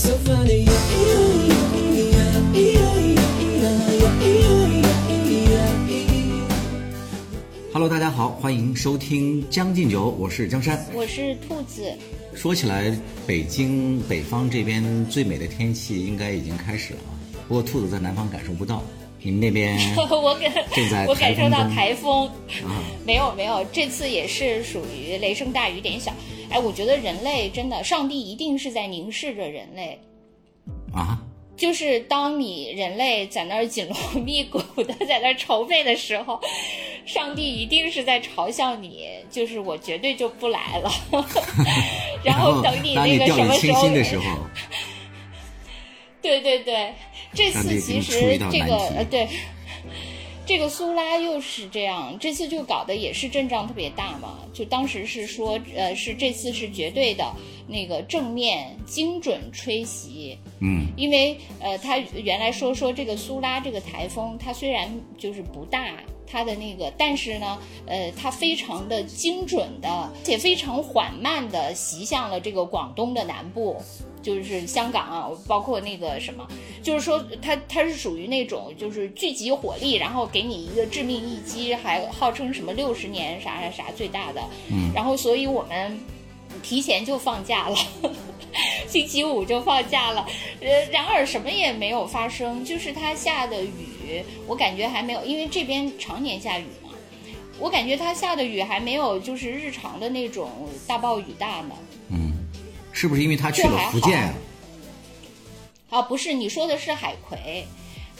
so funny. Hello，大家好，欢迎收听《将进酒》，我是江山。我是兔子，说起来，北京北方这边最美的天气应该已经开始了啊，不过兔子在南方感受不到。你们那边 我感正在 我感受到台台风，啊，没有没有，这次也是属于雷声大雨点小。哎，我觉得人类真的，上帝一定是在凝视着人类。啊，就是当你人类在那儿紧锣密鼓的在那儿筹备的时候，上帝一定是在嘲笑你，就是我绝对就不来了。然后等你那个什么时候，心的时候，对对对，这次其实这个呃对，这个苏拉又是这样，这次就搞得也是阵仗特别大嘛。就当时是说，呃，是这次是绝对的那个正面精准吹袭，嗯，因为呃，他原来说说这个苏拉这个台风，它虽然就是不大，它的那个，但是呢，呃，它非常的精准的，且非常缓慢的袭向了这个广东的南部。就是香港啊，包括那个什么，就是说它它是属于那种就是聚集火力，然后给你一个致命一击，还号称什么六十年啥啥啥最大的，嗯，然后所以我们提前就放假了。星期五就放假了，呃，然而什么也没有发生，就是它下的雨，我感觉还没有，因为这边常年下雨嘛，我感觉它下的雨还没有就是日常的那种大暴雨大呢。嗯是不是因为他去了福建啊？啊，不是，你说的是海葵，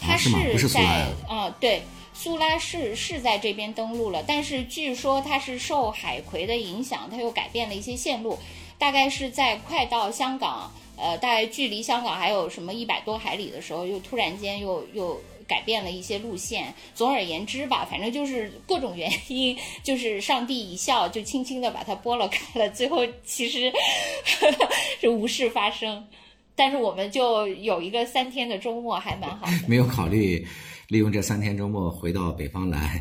它啊是在呀啊、对，苏拉是是在这边登陆了，但是据说它是受海葵的影响，它又改变了一些线路，大概是在快到香港，呃，大概距离香港还有什么一百多海里的时候，又突然间又又。改变了一些路线。总而言之吧，反正就是各种原因，就是上帝一笑，就轻轻的把它拨了开了。最后其实 是无事发生。但是我们就有一个三天的周末，还蛮好的。没有考虑利用这三天周末回到北方来，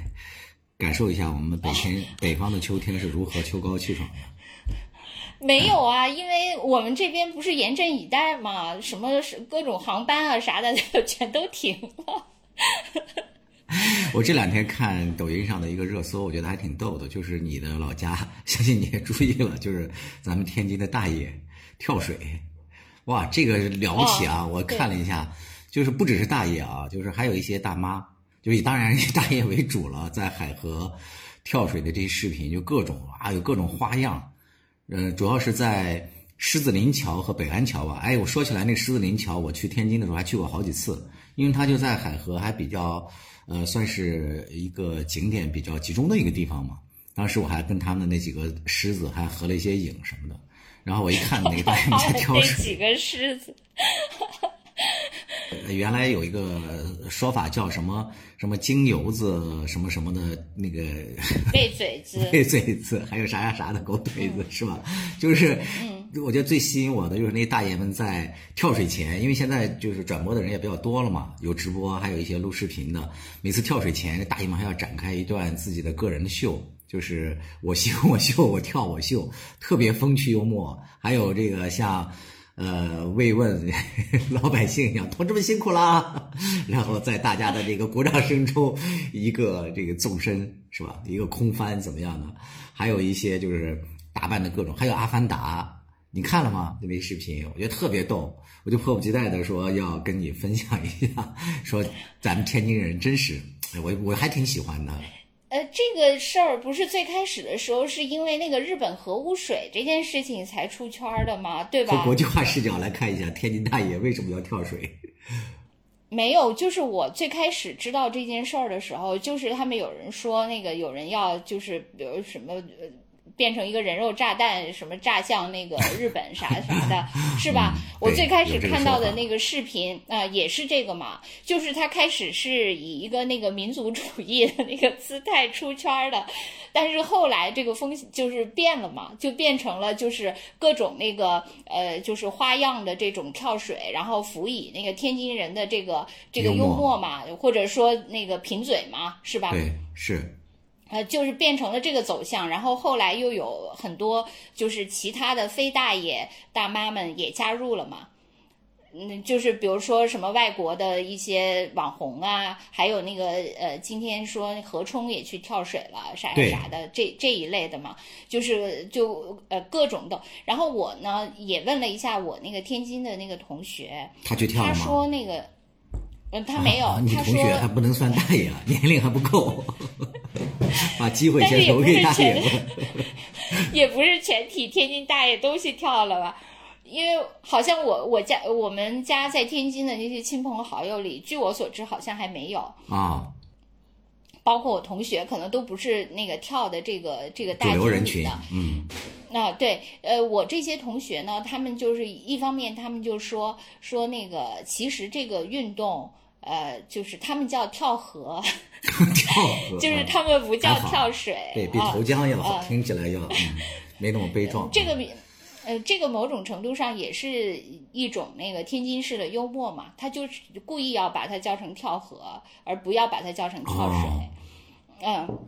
感受一下我们北天 北方的秋天是如何秋高气爽的。没有啊，因为我们这边不是严阵以待嘛，什么是各种航班啊啥的 全都停了。我这两天看抖音上的一个热搜，我觉得还挺逗的，就是你的老家，相信你也注意了，就是咱们天津的大爷跳水，哇，这个了不起啊！哦我看了一下，就是不只是大爷啊，就是还有一些大妈，就以当然以大爷为主了，在海河跳水的这些视频，就各种啊，有各种花样，呃，主要是在狮子林桥和北安桥吧。哎，我说起来，那狮子林桥，我去天津的时候还去过好几次，因为它就在海河，还比较，呃，算是一个景点比较集中的一个地方嘛。当时我还跟他们那几个狮子还合了一些影什么的，然后我一看那个大爷们在 跳那水，几个狮子，呃原来有一个说法叫什么什么金油子什么什么的那个 背嘴子，背嘴子，还有啥啥啥的狗腿子，是吧？就是，我觉得最吸引我的就是那大爷们在跳水前，因为现在就是转播的人也比较多了嘛，有直播，还有一些录视频的。每次跳水前，这大爷们还要展开一段自己的个人的秀，就是我秀我秀，我跳我秀，特别风趣幽默。还有这个像。呃，慰问 老百姓一样，同志们辛苦啦！然后在大家的这个鼓掌声中，一个这个纵身是吧？一个空翻怎么样呢？还有一些就是打扮的各种，还有阿凡达，你看了吗？那个视频，我觉得特别逗，我就迫不及待的说要跟你分享一下，说咱们天津人真是，我我还挺喜欢的。呃，这个事儿不是最开始的时候是因为那个日本核污水这件事情才出圈儿的吗？对吧？从国际化视角来看一下，天津大爷为什么要跳水？没有，就是我最开始知道这件事儿的时候，就是他们有人说那个有人要就是比如什么。呃变成一个人肉炸弹，什么炸向那个日本啥 啥的，是吧？我最开始看到的那个视频啊、呃也是这个嘛，就是他开始是以一个那个民族主义的那个姿态出圈儿的，但是后来这个风就是变了嘛，就变成了就是各种那个呃，就是花样的这种跳水，然后辅以那个天津人的这个这个幽默嘛，或者说那个贫嘴嘛，是吧？对，是呃，就是变成了这个走向，然后后来又有很多就是其他的非大爷大妈们也加入了嘛。嗯，就是比如说什么外国的一些网红啊，还有那个呃，今天说何冲也去跳水了，啥啥啥的，这这一类的嘛，就是就呃各种的。然后我呢也问了一下我那个天津的那个同学，他去跳他说那个，嗯，他没有，你同学还不能算大爷，年龄还不够，把机会先留给大爷 也不是全体天津大爷都去跳了吧？因为好像我我家我们家在天津的那些亲朋好友里，据我所知，好像还没有啊。包括我同学，可能都不是那个跳的这个这个大人群的。嗯。啊，对，呃，我这些同学呢，他们就是一方面，他们就说说那个，其实这个运动，呃，就是他们叫跳河，跳河，就是他们不叫跳水，对比投江要好，听起来要没那么悲壮。这个比。呃，这个某种程度上也是一种那个天津式的幽默嘛，他就是故意要把它叫成跳河，而不要把它叫成跳水。嗯，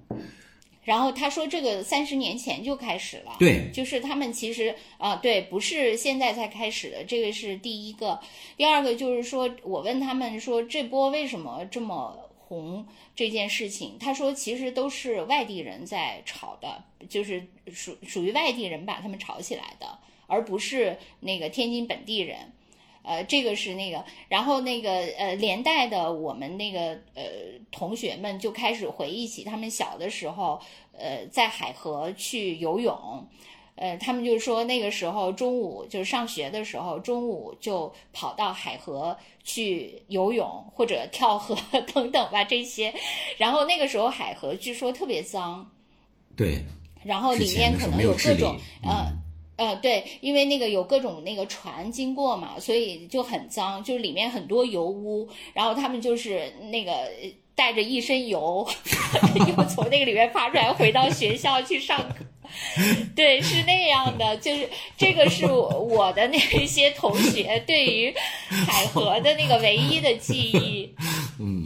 然后他说这个三十年前就开始了，对，就是他们其实啊，对，不是现在才开始的，这个是第一个。第二个就是说我问他们说这波为什么这么红这件事情，他说其实都是外地人在炒的，就是属属于外地人把他们炒起来的。而不是那个天津本地人，呃，这个是那个，然后那个呃，连带的我们那个呃同学们就开始回忆起他们小的时候，呃，在海河去游泳，呃，他们就说那个时候中午就是上学的时候，中午就跑到海河去游泳或者跳河 等等吧这些，然后那个时候海河据说特别脏，对，然后里面可能有各种呃。呃，对，因为那个有各种那个船经过嘛，所以就很脏，就里面很多油污，然后他们就是那个带着一身油，又从那个里面爬出来，回到学校去上课。对，是那样的，就是这个是我的那些同学对于海河的那个唯一的记忆。嗯。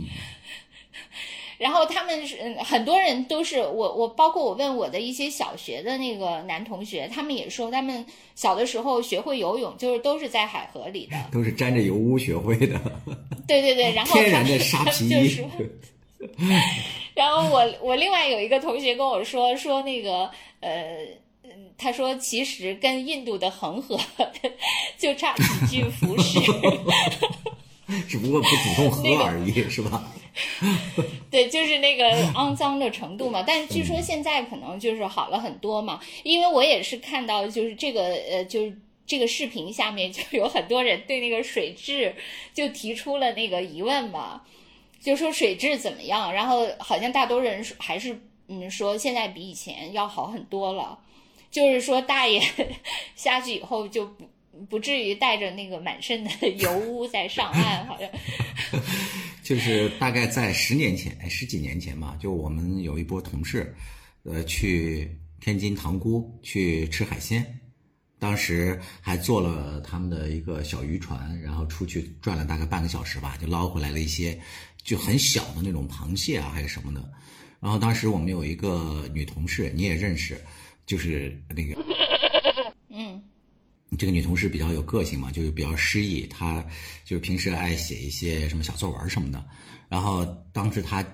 然后他们是很多人都是我我包括我问我的一些小学的那个男同学，他们也说他们小的时候学会游泳就是都是在海河里的，都是沾着油污学会的。对对对，然后天然的沙皮 衣。然后我我另外有一个同学跟我说说那个呃，他说其实跟印度的恒河就差几句服饰，只不过不主动喝而已，是吧？对，就是那个肮脏的程度嘛。但是据说现在可能就是好了很多嘛。因为我也是看到，就是这个呃，就是这个视频下面就有很多人对那个水质就提出了那个疑问嘛，就说水质怎么样？然后好像大多人还是嗯说现在比以前要好很多了，就是说大爷 下去以后就不不至于带着那个满身的 油污再上岸，好像。就是大概在十年前，哎，十几年前吧，就我们有一波同事，呃，去天津塘沽去吃海鲜，当时还坐了他们的一个小渔船，然后出去转了大概半个小时吧，就捞回来了一些就很小的那种螃蟹啊，还是什么的。然后当时我们有一个女同事，你也认识，就是那个。这个女同事比较有个性嘛，就是比较诗意，她就是平时爱写一些什么小作文什么的。然后当时她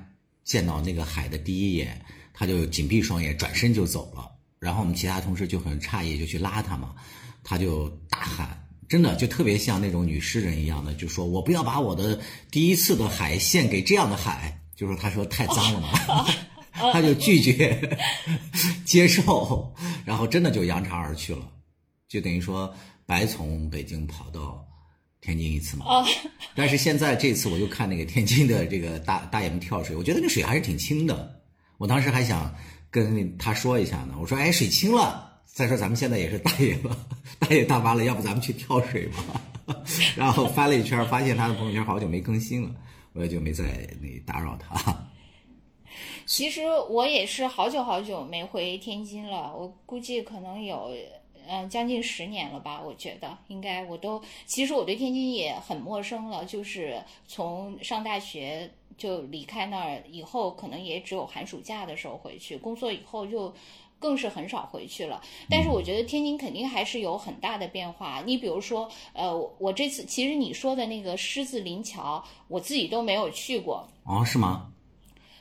见到那个海的第一眼，她就紧闭双眼，转身就走了。然后我们其他同事就很诧异，就去拉她嘛，她就大喊，真的就特别像那种女诗人一样的，就说我不要把我的第一次的海献给这样的海，就说她说太脏了嘛，她就拒绝接受，然后真的就扬长而去了。就等于说白从北京跑到天津一次嘛，但是现在这次我就看那个天津的这个大大爷们跳水，我觉得那水还是挺清的。我当时还想跟他说一下呢，我说哎水清了，再说咱们现在也是大爷了，大爷大妈了，要不咱们去跳水吧？然后翻了一圈，发现他的朋友圈好久没更新了，我也就没再那打扰他。其实我也是好久好久没回天津了，我估计可能有。嗯，将近十年了吧？我觉得应该，我都其实我对天津也很陌生了。就是从上大学就离开那儿以后，可能也只有寒暑假的时候回去。工作以后就更是很少回去了。但是我觉得天津肯定还是有很大的变化。你比如说，呃，我这次其实你说的那个狮子林桥，我自己都没有去过。哦，是吗？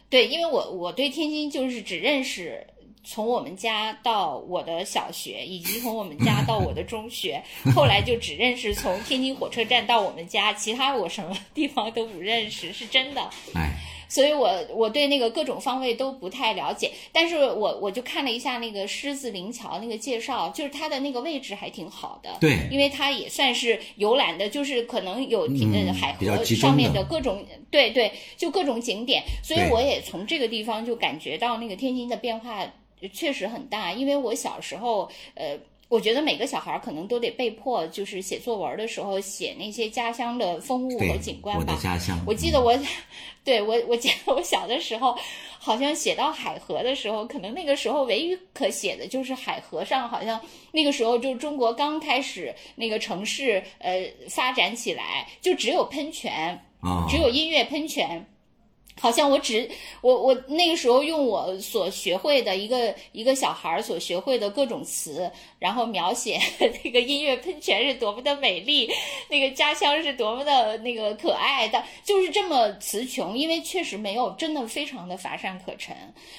对，因为我我对天津就是只认识从我们家到我的小学，以及从我们家到我的中学，后来就只认识从天津火车站到我们家，其他我什么地方都不认识，是真的。哎，所以我我对那个各种方位都不太了解，但是我我就看了一下那个狮子林桥那个介绍，就是它的那个位置还挺好的。对因为它也算是游览的，就是可能有挺呃嗯海河上面的的各种，对对，就各种景点，所以我也从这个地方就感觉到那个天津的变化呃确实很大。因为我小时候，呃。我觉得每个小孩儿可能都得被迫，就是写作文的时候写那些家乡的风物和景，观吧。我的家乡。我记得我，对我我记得我小的时候，好像写到海河的时候，可能那个时候唯一可写的就是海河上，好像那个时候就中国刚开始那个城市呃发展起来，就只有喷泉，啊，只有音乐喷泉。好像我只我我那个时候用我所学会的一个一个小孩所学会的各种词，然后描写 那个音乐喷泉是多么的美丽，那个家乡是多么的那个可爱的，就是这么词穷，因为确实没有真的非常的乏善可陈。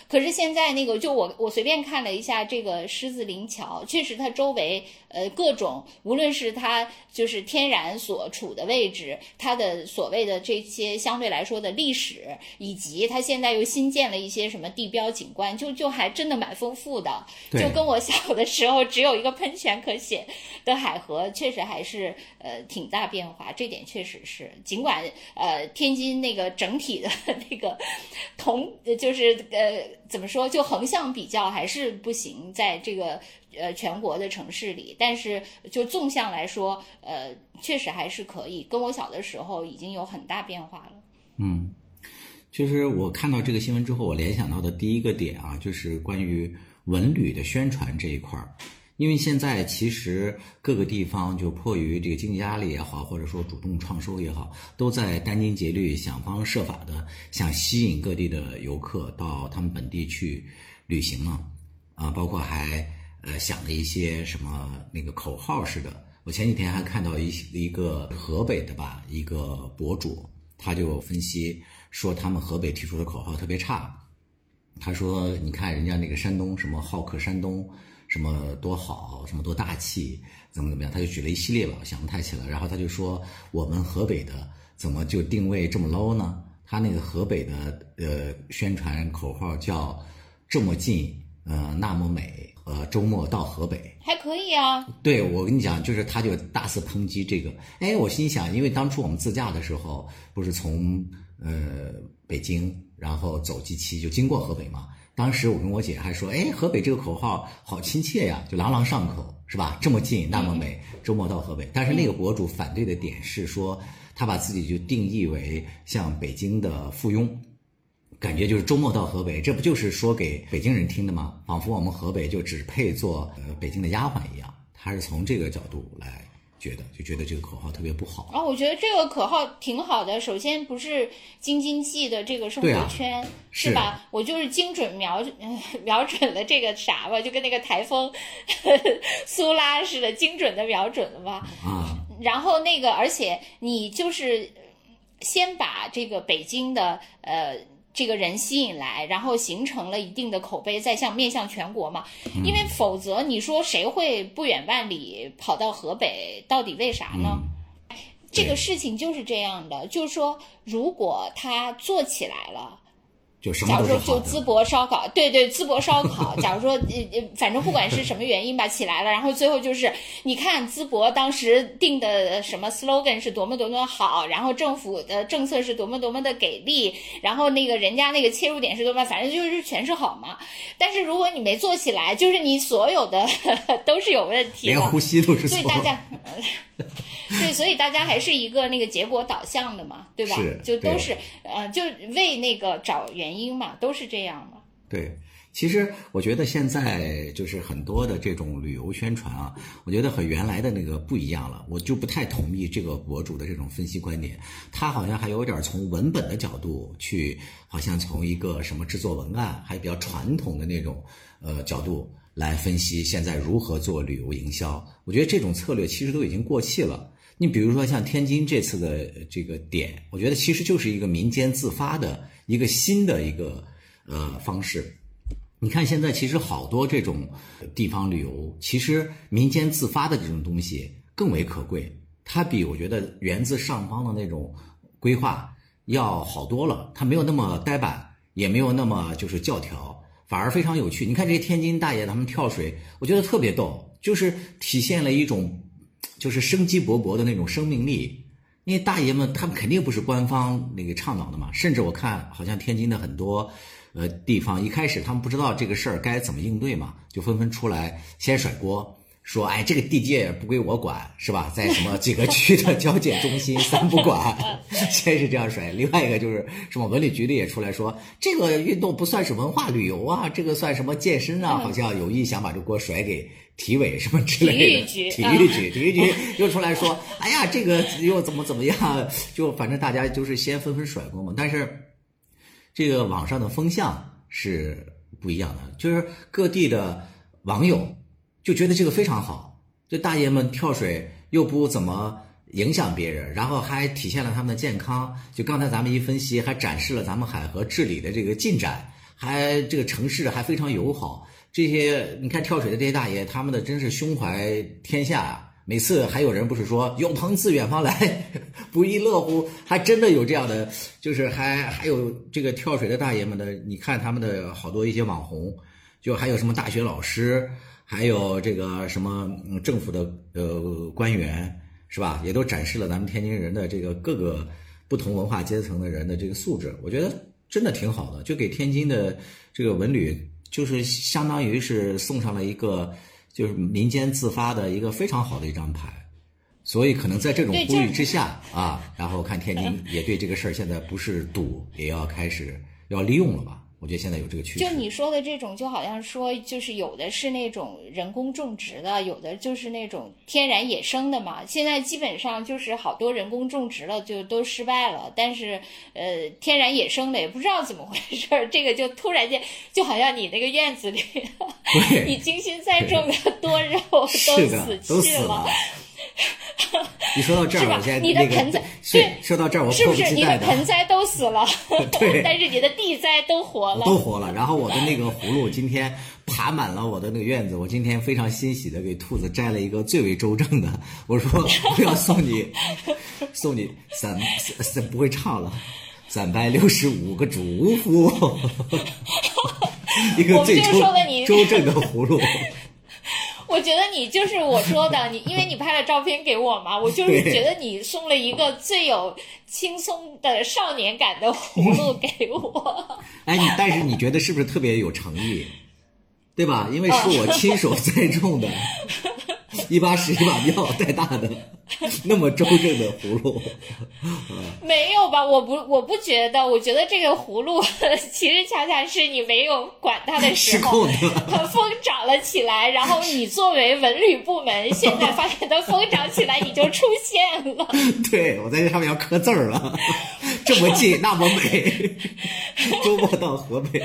可是现在那个就我我随便看了一下这个狮子林桥，确实它周围呃各种无论是它就是天然所处的位置，它的所谓的这些相对来说的历史，以及它现在又新建了一些什么地标景观，就就还真的蛮丰富的。就跟我小的时候只有一个喷泉可写的海河，确实还是呃挺大变化，这点确实是。尽管呃天津那个整体的 那个同呃就是呃怎么说，就横向比较还是不行，在这个呃全国的城市里，但是就纵向来说，呃确实还是可以。跟我小的时候已经有很大变化了。嗯，就是我看到这个新闻之后，我联想到的第一个点啊，就是关于文旅的宣传这一块儿。因为现在其实各个地方就迫于这个经济压力也好，或者说主动创收也好，都在殚精竭虑，想方设法的想吸引各地的游客到他们本地去旅行嘛。啊，包括还呃想了一些什么那个口号似的。我前几天还看到一一个河北的吧，一个博主，他就分析说他们河北提出的口号特别差。他说：“你看人家那个山东什么好客山东，什么多好，什么多大气，怎么怎么样。”他就举了一系列吧，我想不太起来。然后他就说我们河北的怎么就定位这么 low 呢？他那个河北的呃宣传口号叫“这么近，呃那么美”，呃周末到河北。还可以啊，对我跟你讲，就是他就大肆抨击这个。哎，我心想，因为当初我们自驾的时候，不是从呃北京，然后走几期就经过河北嘛。当时我跟我姐还说，哎，河北这个口号好亲切呀，就朗朗上口，是吧？这么近，那么美，周末到河北。但是那个博主反对的点是说，他把自己就定义为像北京的附庸。感觉就是周末到河北，这不就是说给北京人听的吗？仿佛我们河北就只配做呃北京的丫鬟一样。他是从这个角度来觉得，就觉得这个口号特别不好。啊，我觉得这个口号挺好的。首先不是京津冀的这个生活圈，是吧？我就是精准瞄呃瞄准了这个啥吧，就跟那个台风 苏拉似的，精准的瞄准了吧。啊，然后那个，而且你就是先把这个北京的呃这个人吸引来，然后形成了一定的口碑，再向面向全国嘛。因为否则你说谁会不远万里跑到河北？到底为啥呢？这个事情就是这样的，就是说，如果他做起来了，就什么假如。说就淄博烧烤，对对，淄博烧烤。假如说呃呃，反正不管是什么原因吧，起来了，然后最后就是你看淄博当时定的什么 slogan 是多么多么好，然后政府的政策是多么多么的给力，然后那个人家那个切入点是多么，反正就是全是好嘛。但是如果你没做起来，就是你所有的 都是有问题的。连呼吸都是错所以。大家，对，所以大家还是一个那个结果导向的嘛，对吧？就都是呃，就为那个找原因嘛，都是这样嘛。对，其实我觉得现在就是很多的这种旅游宣传啊，我觉得和原来的那个不一样了。我就不太同意这个博主的这种分析观点，他好像还有点从文本的角度去，好像从一个什么制作文案，还比较传统的那种呃角度来分析现在如何做旅游营销。我觉得这种策略其实都已经过气了。你比如说像天津这次的这个点，我觉得其实就是一个民间自发的一个新的一个呃方式。你看，现在其实好多这种地方旅游，其实民间自发的这种东西更为可贵。它比我觉得源自上方的那种规划要好多了。它没有那么呆板，也没有那么就是教条，反而非常有趣。你看这些天津大爷他们跳水，我觉得特别逗，就是体现了一种就是生机勃勃的那种生命力。因为大爷们他们肯定不是官方那个倡导的嘛，甚至我看好像天津的很多。呃，地方一开始他们不知道这个事儿该怎么应对嘛，就纷纷出来先甩锅，说哎，这个地界不归我管，是吧？在什么几个区的交界中心三不管，先是这样甩。另外一个就是什么文旅局的也出来说，这个运动不算是文化旅游啊，这个算什么健身啊？好像有意想把这锅甩给体委什么之类的。体育局，体育局，体育局又出来说，哎呀，这个又怎么怎么样？就反正大家就是先纷纷甩锅嘛，但是。这个网上的风向是不一样的，就是各地的网友就觉得这个非常好，这大爷们跳水又不怎么影响别人，然后还体现了他们的健康。就刚才咱们一分析，还展示了咱们海河治理的这个进展，还这个城市还非常友好。这些你看跳水的这些大爷，他们的真是胸怀天下啊！每次还有人不是说有朋自远方来，不亦乐乎？还真的有这样的，就是还还有这个跳水的大爷们的，你看他们的好多一些网红，就还有什么大学老师，还有这个什么政府的呃官员，是吧？也都展示了咱们天津人的这个各个不同文化阶层的人的这个素质，我觉得真的挺好的，就给天津的这个文旅，就是相当于是送上了一个。就是民间自发的一个非常好的一张牌，所以可能在这种呼吁之下啊，然后看天津也对这个事儿现在不是赌，也要开始要利用了吧。我觉得现在有这个趋势。就你说的这种，就好像说，就是有的是那种人工种植的，有的就是那种天然野生的嘛。现在基本上就是好多人工种植了，就都失败了。但是，呃，天然野生的也不知道怎么回事儿，这个就突然间，就好像你那个院子里，你精心栽种的多肉都死去了。你说到这儿，我现在你的盆栽对，说到这儿，我是不是你的盆栽都死了？对，但是你的地栽都活了，都活了。然后我的那个葫芦今天爬满了我的那个院子，我今天非常欣喜的给兔子摘了一个最为周正的。我说我要送你，送你三三不会唱了，三百六十五个祝福，一个最周周正的葫芦。我觉得你就是我说的你，因为你拍了照片给我嘛，我就 是觉得你送了一个最有轻松的少年感的葫芦给我。哎，你但是你觉得是不是特别有诚意，对吧？因为是我亲手 栽种的。一把屎一把尿带大的，那么周正的葫芦，没有吧？我不，我不觉得。我觉得这个葫芦 其实恰恰是你没有管它的时候，它风长了起来。然后你作为文旅部门，现在发现它疯长起来，你就出现了。对，我在这上面要刻字儿了。这么近，那么美，周末到河北。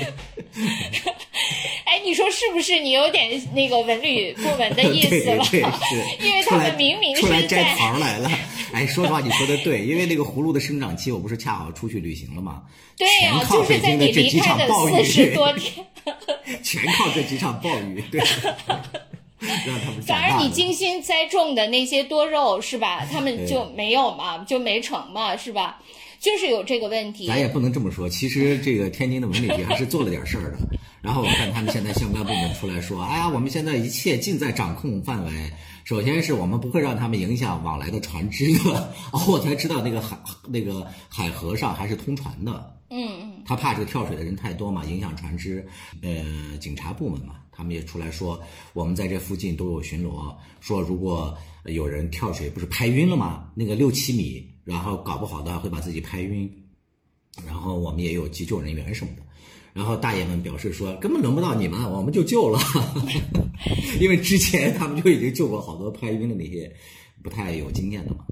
哎，你说是不是？你有点那个文旅部门的意思了？是，因为他们明明出来摘桃来了。哎，说实话，你说的对，因为那个葫芦的生长期，我不是恰好出去旅行了吗？对呀，就是在你离开的四十多天，全靠这几场暴雨，对，让他们。反而你精心栽种的那些多肉是吧？他们就没有嘛，就没成嘛，是吧？就是有这个问题。咱也不能这么说，其实这个天津的文旅局还是做了点事儿的。然后我看他们现在相关部门出来说：“哎呀，我们现在一切尽在掌控范围。首先是我们不会让他们影响往来的船只的。哦，我才知道那个海那个海河上还是通船的。嗯嗯，他怕这个跳水的人太多嘛，影响船只。呃，警察部门嘛，他们也出来说，我们在这附近都有巡逻，说如果有人跳水不是拍晕了吗？那个六七米，然后搞不好的会把自己拍晕，然后我们也有急救人员什么的。”然后大爷们表示说，根本轮不到你们，我们就救了，因为之前他们就已经救过好多拍晕的那些不太有经验的嘛。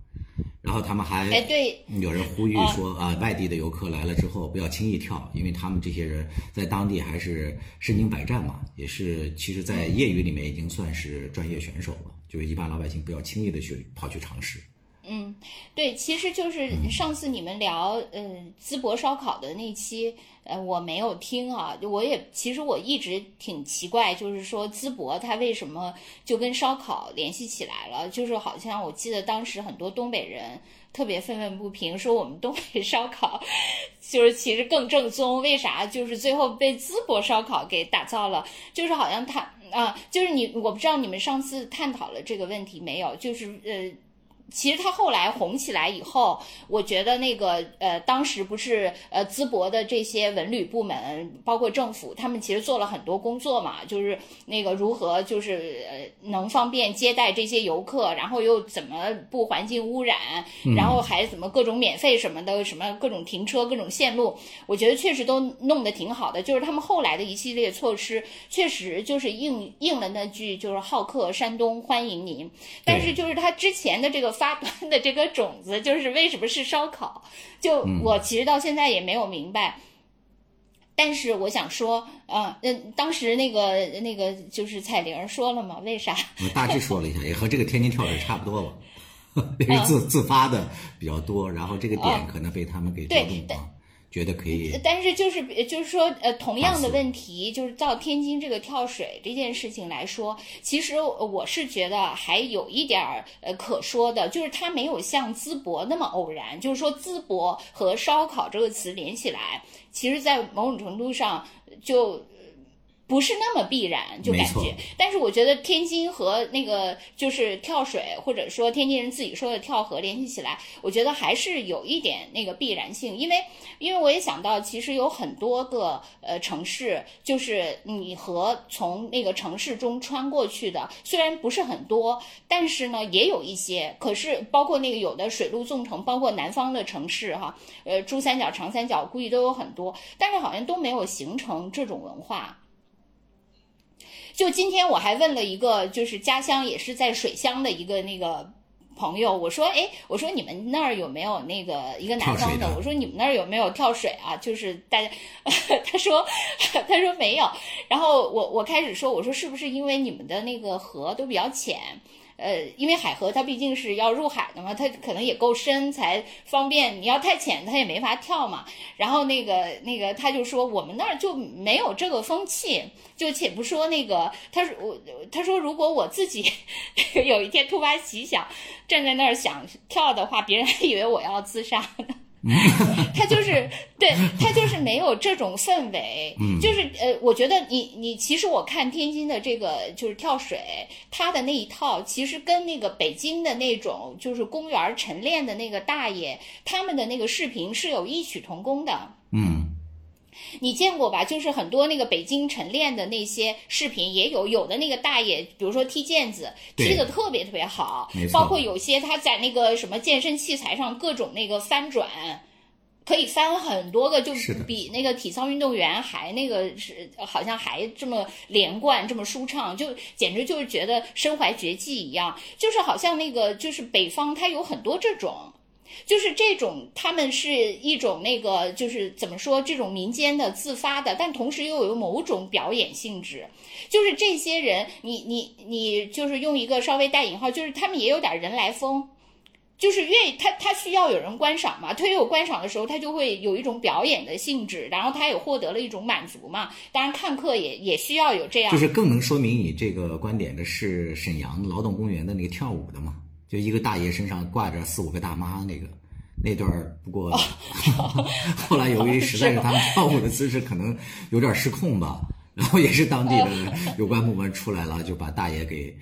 然后他们还哎对，有人呼吁说啊，外地的游客来了之后不要轻易跳，因为他们这些人在当地还是身经百战嘛，也是其实，在业余里面已经算是专业选手了。就是一般老百姓不要轻易的去跑去尝试。嗯，对，其实就是上次你们聊呃淄博烧烤的那期，呃我没有听啊，我也其实我一直挺奇怪，就是说淄博它为什么就跟烧烤联系起来了？就是好像我记得当时很多东北人特别愤愤不平，说我们东北烧烤就是其实更正宗，为啥就是最后被淄博烧烤给打造了？就是好像他啊，就是你我不知道你们上次探讨了这个问题没有？就是呃。其实他后来红起来以后，我觉得那个呃，当时不是呃淄博的这些文旅部门，包括政府，他们其实做了很多工作嘛，就是那个如何就是呃能方便接待这些游客，然后又怎么不环境污染，然后还怎么各种免费什么的，什么各种停车、各种线路，我觉得确实都弄得挺好的。就是他们后来的一系列措施，确实就是应应了那句就是好客山东欢迎您，但是就是他之前的这个。发端的这个种子就是为什么是烧烤？就我其实到现在也没有明白。但是我想说，啊，那当时那个那个就是彩玲说了嘛，为啥？我大致说了一下，也和这个天津跳水差不多吧，因为自自发的比较多，然后这个点可能被他们给抓住了。觉得可以，但是就是就是说，呃，同样的问题，就是到天津这个跳水这件事情来说，其实我是觉得还有一点儿呃可说的，就是它没有像淄博那么偶然，就是说淄博和烧烤这个词连起来，其实在某种程度上就。不是那么必然，就感觉，但是我觉得天津和那个就是跳水，或者说天津人自己说的跳河联系起来，我觉得还是有一点那个必然性，因为因为我也想到，其实有很多个呃城市，就是你和从那个城市中穿过去的，虽然不是很多，但是呢也有一些，可是包括那个有的水陆纵横，包括南方的城市哈，呃珠三角、长三角估计都有很多，但是好像都没有形成这种文化。就今天我还问了一个，就是家乡也是在水乡的一个那个朋友，我说，哎，我说你们那儿有没有那个一个南方的？我说你们那儿有没有跳水啊？就是大家，他说 他说没有。然后我我开始说，我说是不是因为你们的那个河都比较浅？呃，因为海河它毕竟是要入海的嘛，它可能也够深才方便。你要太浅，它也没法跳嘛。然后那个那个他就说，我们那儿就没有这个风气。就且不说那个，他说我他说如果我自己 有一天突发奇想，站在那儿想跳的话，别人还以为我要自杀呢。他就是，对他就是没有这种氛围，就是呃，我觉得你你其实我看天津的这个就是跳水，他的那一套其实跟那个北京的那种就是公园晨练的那个大爷他们的那个视频是有异曲同工的。嗯，你见过吧？就是很多那个北京晨练的那些视频也有，有的那个大爷，比如说踢毽子，踢得特别特别好，包括有些他在那个什么健身器材上各种那个翻转。可以翻很多个，就比那个体操运动员还那个是好像还这么连贯，这么舒畅，就简直就是觉得身怀绝技一样。就是好像那个就是北方，它有很多这种，就是这种他们是一种那个就是怎么说这种民间的自发的，但同时又有某种表演性质。就是这些人，你你你就是用一个稍微带引号，就是他们也有点人来疯。就是愿意他，他需要有人观赏嘛。他有观赏的时候，他就会有一种表演的性质，然后他也获得了一种满足嘛。当然，看客也也需要有这样。就是更能说明你这个观点的是沈阳劳动公园的那个跳舞的嘛？就一个大爷身上挂着四五个大妈那个那段儿。不过 后来由于实在是他们跳舞的姿势可能有点失控吧，然后也是当地的有关部门出来了，就把大爷给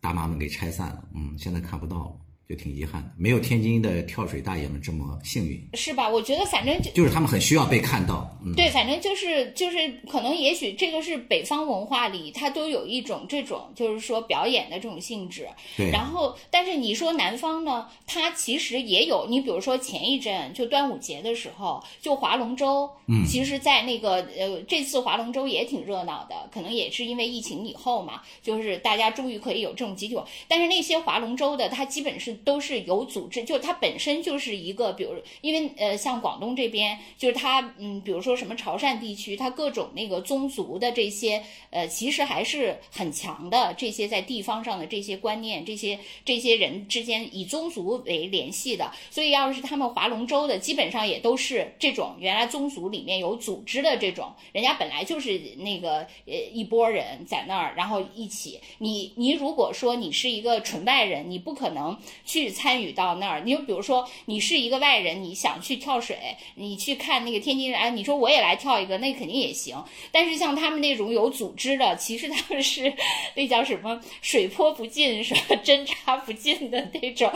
大妈们给拆散了。嗯，现在看不到了。就挺遗憾的，没有天津的跳水大爷们这么幸运，是吧？我觉得反正就就是他们很需要被看到。嗯，对，反正就是就是可能也许这个是北方文化里，它都有一种这种就是说表演的这种性质。对。然后，但是你说南方呢，它其实也有。你比如说前一阵就端午节的时候，就划龙舟，嗯，其实，在那个呃这次划龙舟也挺热闹的，可能也是因为疫情以后嘛，就是大家终于可以有这种集体。但是那些划龙舟的，它基本是。都是有组织，就它本身就是一个，比如因为呃，像广东这边，就是它嗯，比如说什么潮汕地区，它各种那个宗族的这些呃，其实还是很强的。这些在地方上的这些观念，这些这些人之间以宗族为联系的，所以要是他们划龙舟的，基本上也都是这种原来宗族里面有组织的这种，人家本来就是那个呃一拨人在那儿，然后一起。你你如果说你是一个纯外人，你不可能。去参与到那儿，你就比如说，你是一个外人，你想去跳水，你去看那个天津人，哎，你说我也来跳一个，那肯定也行。但是像他们那种有组织的，其实他们是那叫什么水泼不进，什么 针插不进的那种。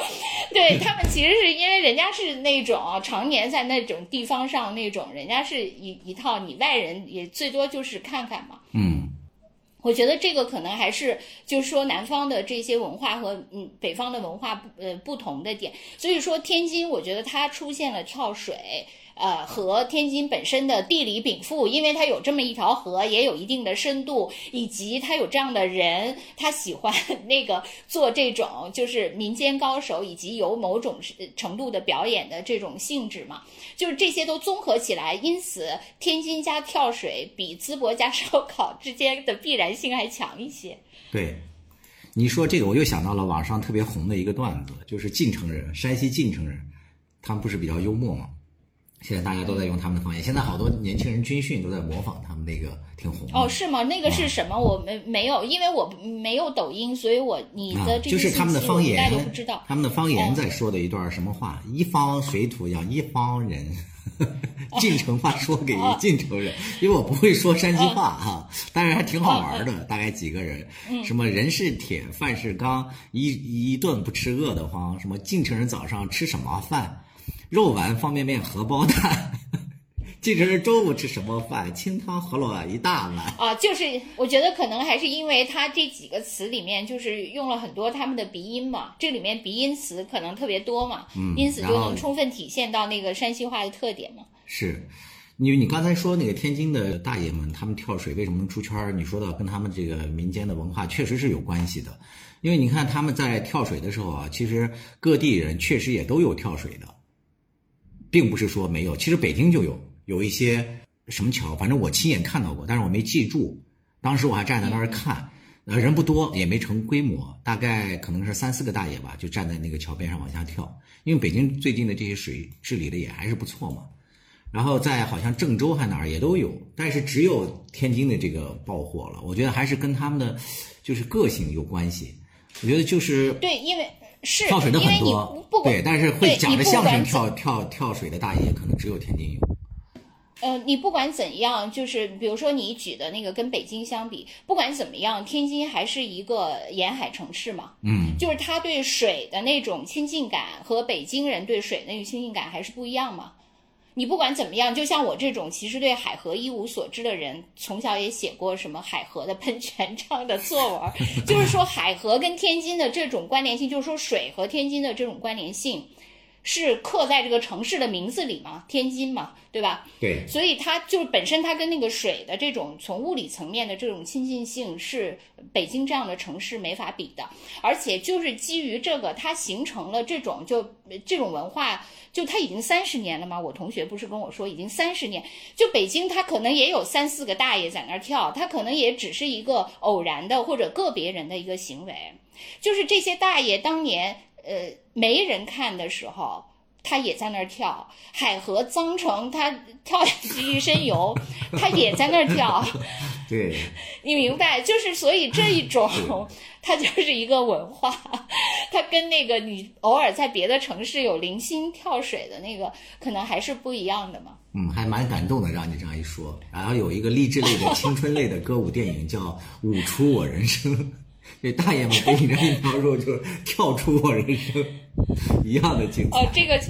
对他们其实是因为人家是那种常年在那种地方上那种，人家是一一套，你外人也最多就是看看嘛。嗯。我觉得这个可能还是就是说南方的这些文化和嗯北方的文化不呃不同的点，所以说天津我觉得它出现了跳水。呃，和天津本身的地理禀赋，因为它有这么一条河，也有一定的深度，以及它有这样的人，他喜欢那个做这种就是民间高手，以及有某种程度的表演的这种性质嘛，就是这些都综合起来，因此天津加跳水比淄博加烧烤之间的必然性还强一些。对，你说这个，我又想到了网上特别红的一个段子，就是晋城人，山西晋城人，他们不是比较幽默吗？现在大家都在用他们的方言，现在好多年轻人军训都在模仿他们那个，挺红。哦，是吗？那个是什么？我没没有，因为我没有抖音，所以我你的这就是他们的方言，都不知道。他们的方言在说的一段什么话？一方水土养一方人，晋城话说给晋城人，因为我不会说山西话哈，但是还挺好玩的。大概几个人，什么人是铁，饭是钢，一一顿不吃饿得慌。什么晋城人早上吃什么饭？肉丸、方便面、荷包蛋，这是中午吃什么饭？清汤饸饹一大碗啊！就是我觉得可能还是因为它这几个词里面就是用了很多他们的鼻音嘛，这里面鼻音词可能特别多嘛，嗯，因此就能充分体现到那个山西话的特点嘛。是，因为你刚才说那个天津的大爷们，他们跳水为什么能出圈？你说到跟他们这个民间的文化确实是有关系的，因为你看他们在跳水的时候啊，其实各地人确实也都有跳水的。并不是说没有，其实北京就有有一些什么桥，反正我亲眼看到过，但是我没记住。当时我还站在那儿看，呃，人不多，也没成规模，大概可能是三四个大爷吧，就站在那个桥边上往下跳。因为北京最近的这些水治理的也还是不错嘛。然后在好像郑州还哪儿也都有，但是只有天津的这个爆火了。我觉得还是跟他们的就是个性有关系。我觉得就是对，因为。是，跳水的很多，对，但是会讲着相声跳跳跳水的大爷，可能只有天津有。呃，你不管怎样，就是比如说你举的那个跟北京相比，不管怎么样，天津还是一个沿海城市嘛，嗯，就是他对水的那种亲近感和北京人对水那种亲近感还是不一样嘛。你不管怎么样，就像我这种其实对海河一无所知的人，从小也写过什么海河的喷泉这样的作文，就是说海河跟天津的这种关联性，就是说水和天津的这种关联性。是刻在这个城市的名字里嘛？天津嘛，对吧？对，所以它就是本身它跟那个水的这种从物理层面的这种亲近性是北京这样的城市没法比的。而且就是基于这个，它形成了这种就这种文化，就它已经三十年了嘛。我同学不是跟我说已经三十年，就北京它可能也有三四个大爷在那儿跳，它可能也只是一个偶然的或者个别人的一个行为，就是这些大爷当年。呃，没人看的时候，他也在那儿跳。海河脏城他跳下去一身油，他也在那儿跳。对，你明白？就是所以这一种，它就是一个文化，它跟那个你偶尔在别的城市有零星跳水的那个，可能还是不一样的嘛。嗯，还蛮感动的，让你这样一说。然后有一个励志类的青春类的歌舞电影叫《舞出我人生》。这大爷们给你这一条路，就是跳出我人生。一样的精彩。哦，这个。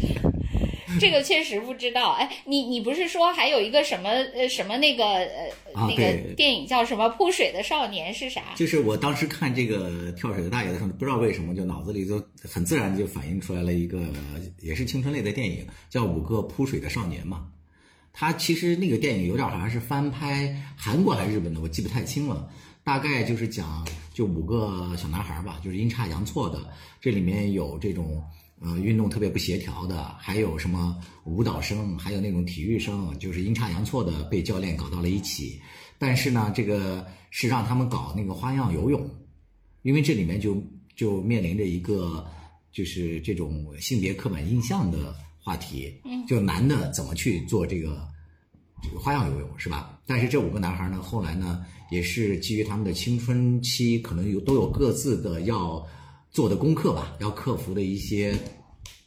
这个确实不知道，哎，你你不是说还有一个什么呃什么那个呃那个电影叫什么《扑水的少年》是啥？就是我当时看这个跳水的大爷的时候，不知道为什么就脑子里就很自然就反映出来了一个也是青春类的电影，叫《五个扑水的少年》嘛。他其实那个电影有点好像是翻拍韩国还是日本的，我记不太清了。大概就是讲就五个小男孩吧，就是阴差阳错的，这里面有这种。呃，运动特别不协调的，还有什么舞蹈生，还有那种体育生，就是阴差阳错的被教练搞到了一起。但是呢，这个是让他们搞那个花样游泳，因为这里面就就面临着一个就是这种性别刻板印象的话题，就男的怎么去做这个这个花样游泳是吧？但是这五个男孩呢，后来呢，也是基于他们的青春期，可能有都有各自的要。做的功课吧，要克服的一些，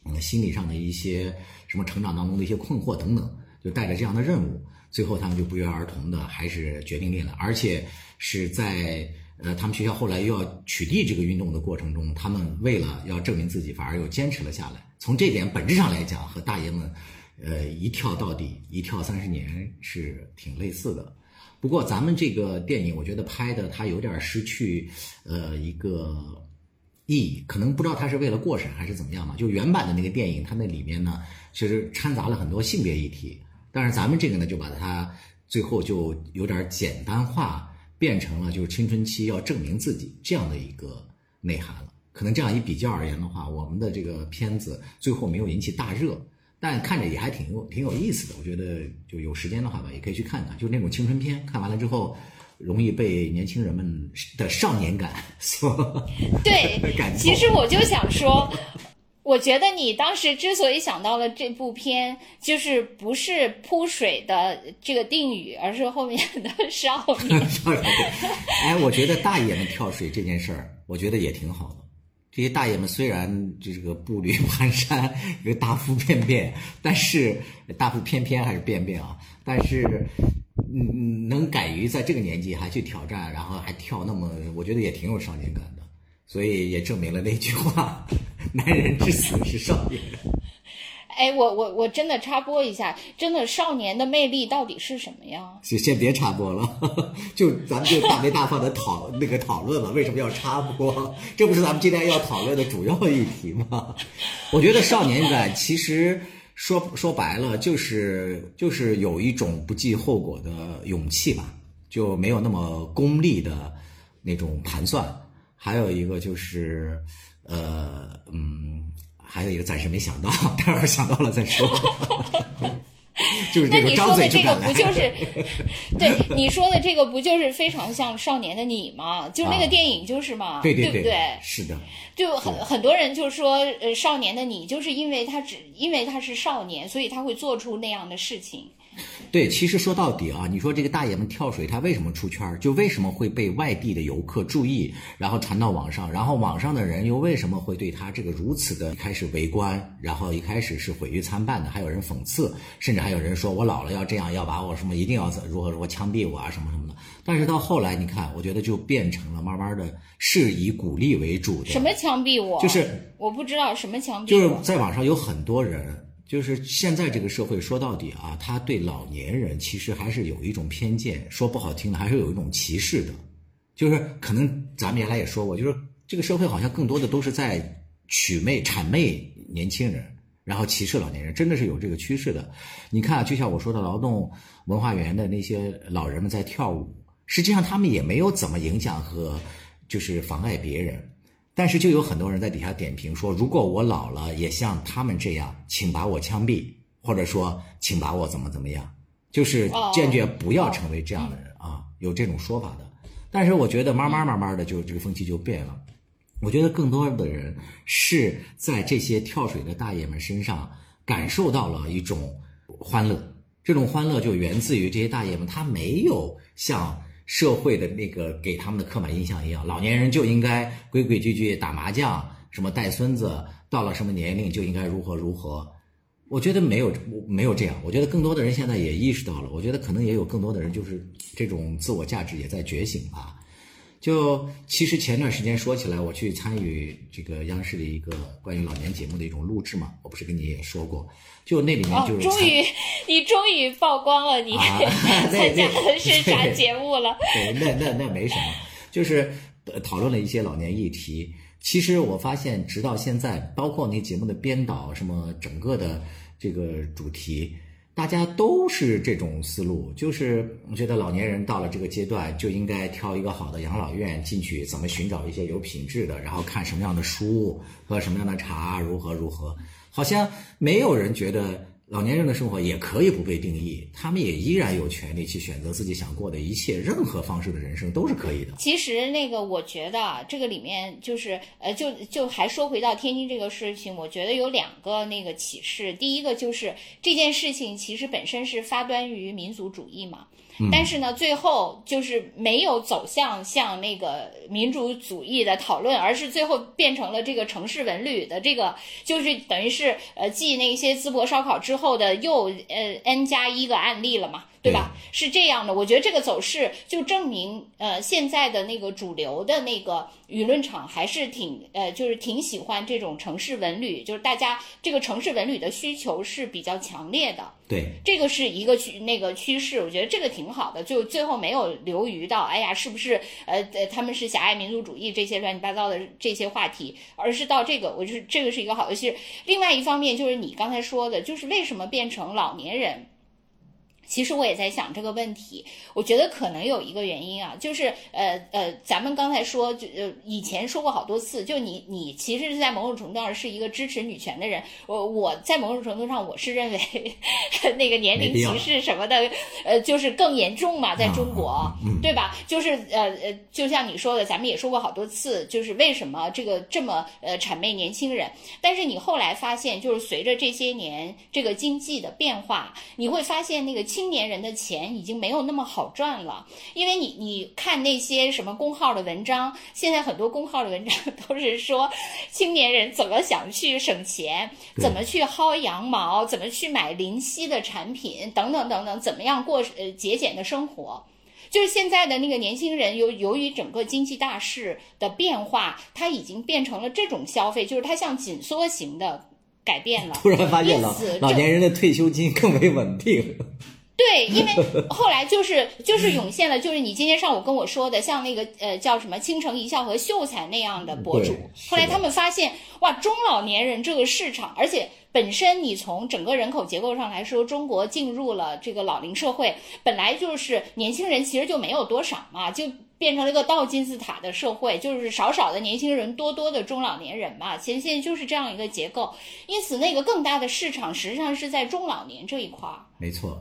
嗯，心理上的一些什么成长当中的一些困惑等等，就带着这样的任务，最后他们就不约而同的还是决定练了，而且是在呃他们学校后来又要取缔这个运动的过程中，他们为了要证明自己，反而又坚持了下来。从这点本质上来讲，和大爷们，呃一跳到底，一跳三十年是挺类似的。不过咱们这个电影，我觉得拍的它有点失去，呃一个。意义可能不知道它是为了过审还是怎么样嘛？就原版的那个电影，它那里面呢，其实掺杂了很多性别议题。但是咱们这个呢，就把它最后就有点简单化，变成了就是青春期要证明自己这样的一个内涵了。可能这样一比较而言的话，我们的这个片子最后没有引起大热，但看着也还挺有挺有意思的。我觉得就有时间的话吧，也可以去看看，就是那种青春片，看完了之后。容易被年轻人们的少年感 所对 其实我就想说，我觉得你当时之所以想到了这部片，就是不是扑水的这个定语，而是后面的 少年。哎，我觉得大爷们跳水这件事儿，我觉得也挺好的。这些大爷们虽然这个步履 蹒跚，一个大腹便便，但是大腹翩翩还是便便啊，但是。嗯，能敢于在这个年纪还去挑战，然后还跳那么，我觉得也挺有少年感的，所以也证明了那句话：男人至死是少年。哎，我我我真的插播一下，真的少年的魅力到底是什么呀？先先别插播了，就咱们就大没大方的讨那个讨论了。为什么要插播？这不是咱们今天要讨论的主要议题吗？我觉得少年感其实。说说白了，就是就是有一种不计后果的勇气吧，就没有那么功利的那种盘算。还有一个就是，呃，嗯，还有一个暂时没想到，待会儿想到了再说。就是。那你说的这个不就是，对你说的这个不就是非常像少年的你吗？就那个电影就是嘛，对对不对？是的。就很很多人就说，呃，少年的你就是因为他只因为他是少年，所以他会做出那样的事情。对，其实说到底啊，你说这个大爷们跳水，他为什么出圈？就为什么会被外地的游客注意，然后传到网上，然后网上的人又为什么会对他这个如此的开始围观，然后一开始是毁誉参半的，还有人讽刺，甚至还有人说我老了要这样，要把我什么一定要如何如何枪毙我啊什么什么的。但是到后来，你看，我觉得就变成了慢慢的是以鼓励为主的。什么枪毙我？就是我不知道什么枪毙。就是在网上有很多人。就是现在这个社会，说到底啊，他对老年人其实还是有一种偏见，说不好听的，还是有一种歧视的。就是可能咱们原来也说过，就是这个社会好像更多的都是在取媚、谄媚年轻人，然后歧视老年人，真的是有这个趋势的。你看，就像我说的，劳动文化园的那些老人们在跳舞，实际上他们也没有怎么影响和就是妨碍别人。但是就有很多人在底下点评说，如果我老了也像他们这样，请把我枪毙，或者说请把我怎么怎么样，就是坚决不要成为这样的人啊，有这种说法的。但是我觉得慢慢慢慢的就这个风气就变了，我觉得更多的人是在这些跳水的大爷们身上感受到了一种欢乐，这种欢乐就源自于这些大爷们他没有像。社会的那个给他们的刻板印象一样，老年人就应该规规矩矩打麻将，什么带孙子，到了什么年龄就应该如何如何。我觉得没有没有这样，我觉得更多的人现在也意识到了，我觉得可能也有更多的人就是这种自我价值也在觉醒吧。就其实前段时间说起来，我去参与这个央视的一个关于老年节目的一种录制嘛，我不是跟你也说过，就那里面就是、哦、终于 你终于曝光了你、啊、参加的是啥节目了？对，那那那没什么，就是讨论了一些老年议题。其实我发现，直到现在，包括那节目的编导，什么整个的这个主题。大家都是这种思路，就是我觉得老年人到了这个阶段就应该挑一个好的养老院进去，怎么寻找一些有品质的，然后看什么样的书，喝什么样的茶，如何如何。好像没有人觉得老年人的生活也可以不被定义，他们也依然有权利去选择自己想过的一切，任何方式的人生都是可以的。其实那个，我觉得啊，这个里面就是呃，就就还说回到天津这个事情，我觉得有两个那个启示。第一个就是这件事情其实本身是发端于民族主义嘛。但是呢，最后就是没有走向像那个民主主义的讨论，而是最后变成了这个城市文旅的这个，就是等于是呃继那些淄博烧烤之后的又呃 n 加一个案例了嘛，对吧？是这样的，我觉得这个走势就证明呃现在的那个主流的那个舆论场还是挺呃就是挺喜欢这种城市文旅，就是大家这个城市文旅的需求是比较强烈的。对，这个是一个趋那个趋势，我觉得这个挺好的，就最后没有流于到，哎呀，是不是呃呃他们是狭隘民族主义这些乱七八糟的这些话题，而是到这个，我就是这个是一个好的趋势。另外一方面就是你刚才说的，就是为什么变成老年人？其实我也在想这个问题，我觉得可能有一个原因啊，就是呃呃，咱们刚才说，就呃以前说过好多次，就你你其实是在某种程度上是一个支持女权的人，我我在某种程度上我是认为 那个年龄歧视什么的，呃，就是更严重嘛，在中国，对吧？就是呃呃，就像你说的，咱们也说过好多次，就是为什么这个这么呃谄媚年轻人？但是你后来发现，就是随着这些年这个经济的变化，你会发现那个青年人的钱已经没有那么好赚了，因为你你看那些什么公号的文章，现在很多公号的文章都是说青年人怎么想去省钱，怎么去薅羊毛，怎么去买零息的产品，等等等等，怎么样过呃节俭的生活。就是现在的那个年轻人，由由于整个经济大势的变化，他已经变成了这种消费，就是他像紧缩型的改变了。突然发现老老年人的退休金更为稳定。对，因为后来就是就是涌现了，就是你今天上午跟我说的，像那个呃叫什么倾城一笑和秀才那样的博主，后来他们发现哇，中老年人这个市场，而且本身你从整个人口结构上来说，中国进入了这个老龄社会，本来就是年轻人其实就没有多少嘛，就变成了一个倒金字塔的社会，就是少少的年轻人，多多的中老年人嘛，现现在就是这样一个结构，因此那个更大的市场实际上是在中老年这一块儿，没错。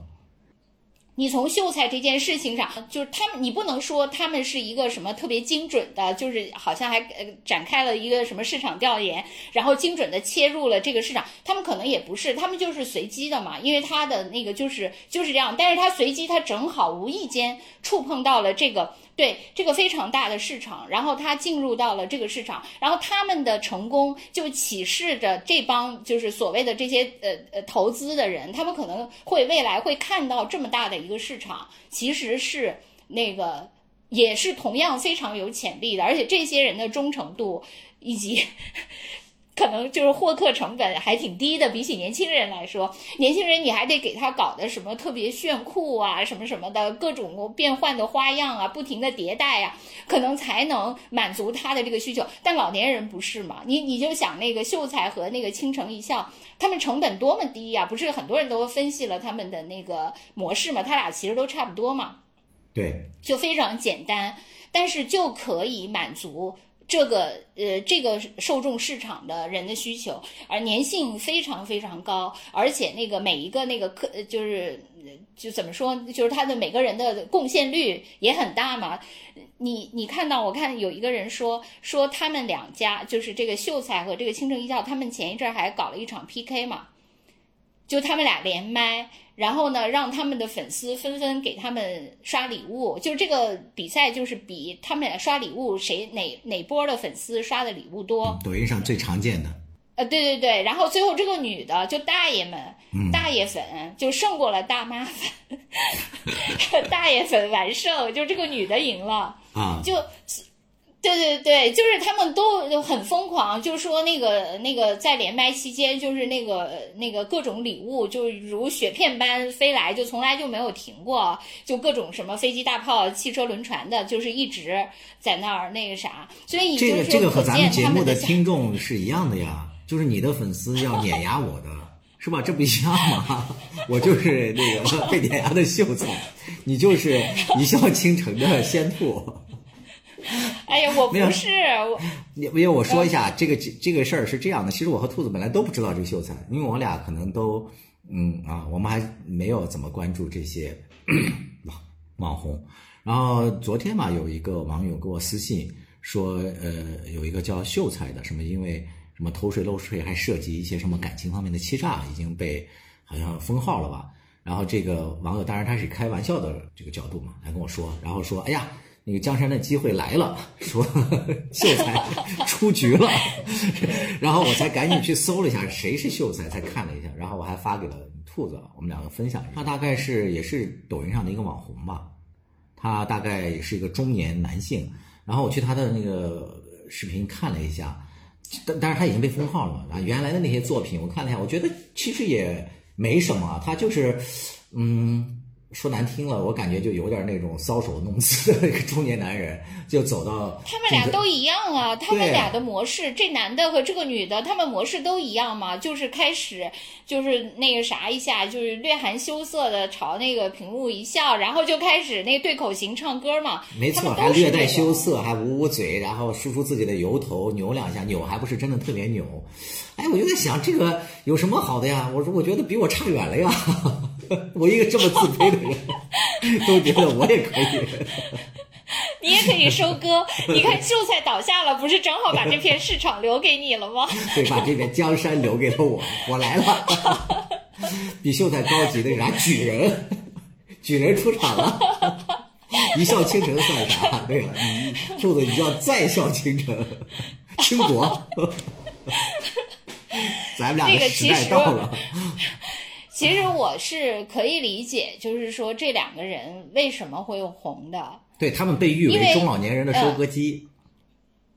你从秀才这件事情上，就是他们，你不能说他们是一个什么特别精准的，就是好像还呃展开了一个什么市场调研，然后精准的切入了这个市场。他们可能也不是，他们就是随机的嘛，因为他的那个就是就是这样。但是他随机，他正好无意间触碰到了这个对这个非常大的市场，然后他进入到了这个市场，然后他们的成功就启示着这帮就是所谓的这些呃呃投资的人，他们可能会未来会看到这么大的一个市场，其实是那个也是同样非常有潜力的，而且这些人的忠诚度以及。可能就是获客成本还挺低的，比起年轻人来说，年轻人你还得给他搞的什么特别炫酷啊，什么什么的各种变换的花样啊，不停的迭代啊，可能才能满足他的这个需求。但老年人不是嘛？你你就想那个秀才和那个倾城一笑，他们成本多么低呀？不是很多人都分析了他们的那个模式嘛？他俩其实都差不多嘛。对，就非常简单，但是就可以满足。这个呃，这个受众市场的人的需求，而粘性非常非常高，而且那个每一个那个客就是就怎么说，就是他的每个人的贡献率也很大嘛。你你看到我看有一个人说说他们两家就是这个秀才和这个清城一教，他们前一阵还搞了一场 PK 嘛，就他们俩连麦。然后呢，让他们的粉丝纷纷给他们刷礼物，就这个比赛就是比他们俩刷礼物谁哪哪波的粉丝刷的礼物多。抖音上最常见的。呃，对对对，然后最后这个女的就大爷们，大爷粉就胜过了大妈粉，大爷粉完胜，就这个女的赢了啊，就对对对，就是他们都很疯狂，就说那个那个在连麦期间，就是那个那个各种礼物，就如雪片般飞来，就从来就没有停过，就各种什么飞机、大炮、汽车、轮船的，就是一直在那儿那个啥。所以这个这个和咱们节目的听众是一样的呀，就是你的粉丝要碾压我的，是吧？这不一样吗？我就是那个 被碾压的秀才，你就是一笑倾城的仙兔。哎呀，我不是我，因为我说一下这个这这个事儿是这样的，其实我和兔子本来都不知道这个秀才，因为我俩可能都嗯啊，我们还没有怎么关注这些 网网红。然后昨天嘛，有一个网友给我私信说，呃，有一个叫秀才的，什么因为什么偷税漏税，还涉及一些什么感情方面的欺诈，已经被好像封号了吧？然后这个网友当然他是开玩笑的这个角度嘛，来跟我说，然后说，哎呀。那个江山的机会来了，说秀才出局了，然后我才赶紧去搜了一下谁是秀才，才看了一下，然后我还发给了兔子，我们两个分享一下。他大概是也是抖音上的一个网红吧，他大概也是一个中年男性。然后我去他的那个视频看了一下，但但是他已经被封号了啊。原来的那些作品我看了一下，我觉得其实也没什么，他就是嗯。说难听了，我感觉就有点那种搔首弄姿的一个中年男人，就走到他们俩都一样啊，他们俩的模式，这男的和这个女的，他们模式都一样嘛，就是开始就是那个啥一下，就是略含羞涩的朝那个屏幕一笑，然后就开始那对口型唱歌嘛，没错，还略带羞涩，还捂捂嘴，然后梳梳自己的油头，扭两下，扭还不是真的特别扭，哎，我就在想这个有什么好的呀？我说我觉得比我差远了呀。我一个这么自卑的人，都觉得我也可以。你也可以收割。你看 秀才倒下了，不是正好把这片市场留给你了吗？对，把这片江山留给了我，我来了。比秀才高级的啥？举人，举人出场了。一笑倾城算啥？对了，你瘦子，你叫再笑倾城，倾国。咱们俩的时代到了。其实我是可以理解，就是说这两个人为什么会红的？对他们被誉为中老年人的收割机。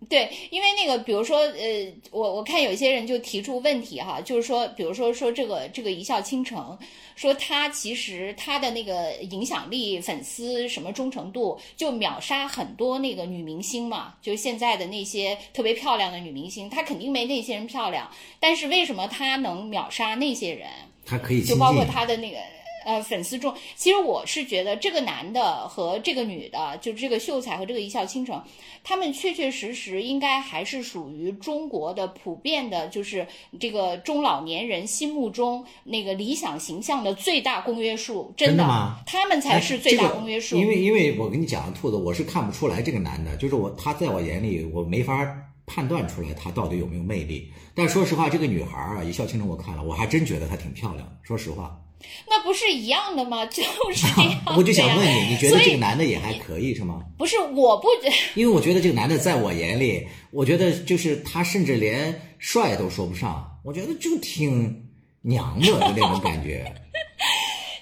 对，因为那个，比如说，呃，我我看有些人就提出问题哈，就是说，比如说说这个这个一笑倾城，说他其实他的那个影响力、粉丝什么忠诚度，就秒杀很多那个女明星嘛，就现在的那些特别漂亮的女明星，她肯定没那些人漂亮，但是为什么她能秒杀那些人？他可以就包括他的那个呃粉丝众，其实我是觉得这个男的和这个女的，就是这个秀才和这个一笑倾城，他们确确实实应该还是属于中国的普遍的，就是这个中老年人心目中那个理想形象的最大公约数。真的吗？他们才是最大公约数。因为因为我跟你讲，兔子，我是看不出来这个男的，就是我他在我眼里，我没法判断出来她到底有没有魅力。但说实话，这个女孩啊，一笑倾城，我看了，我还真觉得她挺漂亮。说实话，那不是一样的吗？就是这样。我就想问你，你觉得这个男的也还可以是吗？不是，我不觉，因为我觉得这个男的在我眼里，我觉得就是他甚至连帅都说不上，我觉得就挺娘的那种感觉。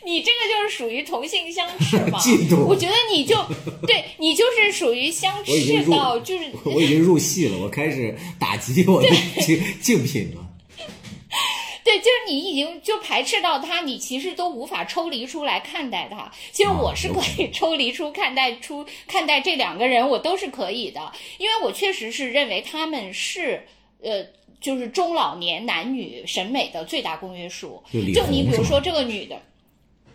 你这个就是属于同性相斥嘛？嫉妒。我觉得你就对你就是属于相斥到就是。我已经入戏了，我开始打击我的竞竞品了。对，就是你已经就排斥到他，你其实都无法抽离出来看待他。其实我是可以抽离出看待出看待这两个人，我都是可以的，因为我确实是认为他们是呃，就是中老年男女审美的最大公约数。就你比如说这个女的。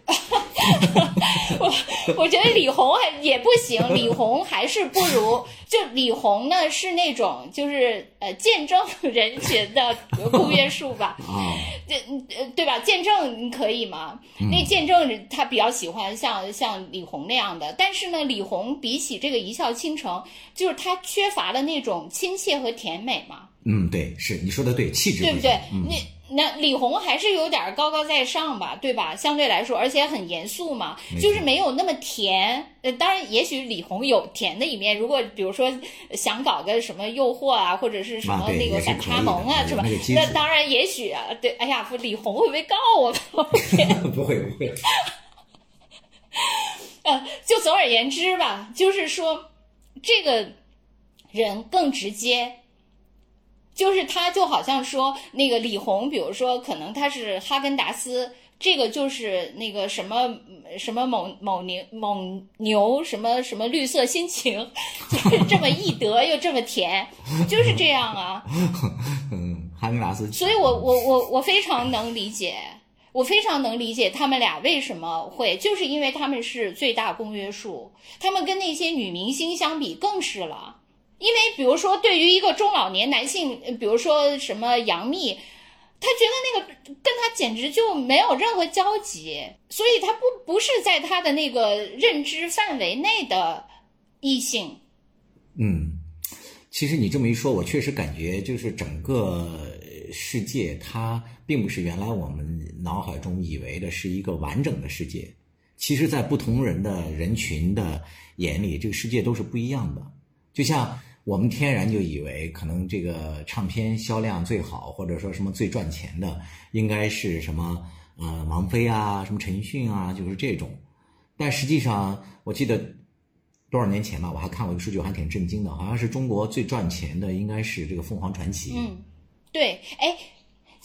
我我觉得李红还也不行，李红还是不如。就李红呢，是那种就是呃见证人群的公约数吧？啊，这呃对吧？见证你可以吗？那见证人他比较喜欢像像李红那样的，但是呢，李红比起这个一笑倾城，就是他缺乏了那种亲切和甜美嘛。嗯，对，是你说的对，气质对不对？那。那李红还是有点高高在上吧，对吧？相对来说，而且很严肃嘛，就是没有那么甜。呃，当然，也许李红有甜的一面。如果比如说想搞个什么诱惑啊，或者是什么那个反差萌啊，是吧？那当然，也许啊，对。哎呀，不，李红会不会告我？不会，不会。呃，就总而言之吧，就是说这个。人更直接。就是他，就好像说那个李红，比如说可能他是哈根达斯，这个就是那个什么什么某某牛某牛什么什么绿色心情，就是这么易得又这么甜，就是这样啊。嗯，哈根达斯。所以我我我我非常能理解，我非常能理解他们俩为什么会，就是因为他们是最大公约数，他们跟那些女明星相比更是了。因为，比如说，对于一个中老年男性，比如说什么杨幂，他觉得那个跟他简直就没有任何交集，所以他不不是在他的那个认知范围内的异性。嗯，其实你这么一说，我确实感觉就是整个世界，它并不是原来我们脑海中以为的是一个完整的世界。其实，在不同人的人群的眼里，这个世界都是不一样的。就像。我们天然就以为可能这个唱片销量最好，或者说什么最赚钱的，应该是什么呃王菲啊，什么陈奕迅啊，就是这种。但实际上，我记得多少年前吧，我还看过一个数据，我还挺震惊的，好像是中国最赚钱的应该是这个凤凰传奇。嗯，对，哎。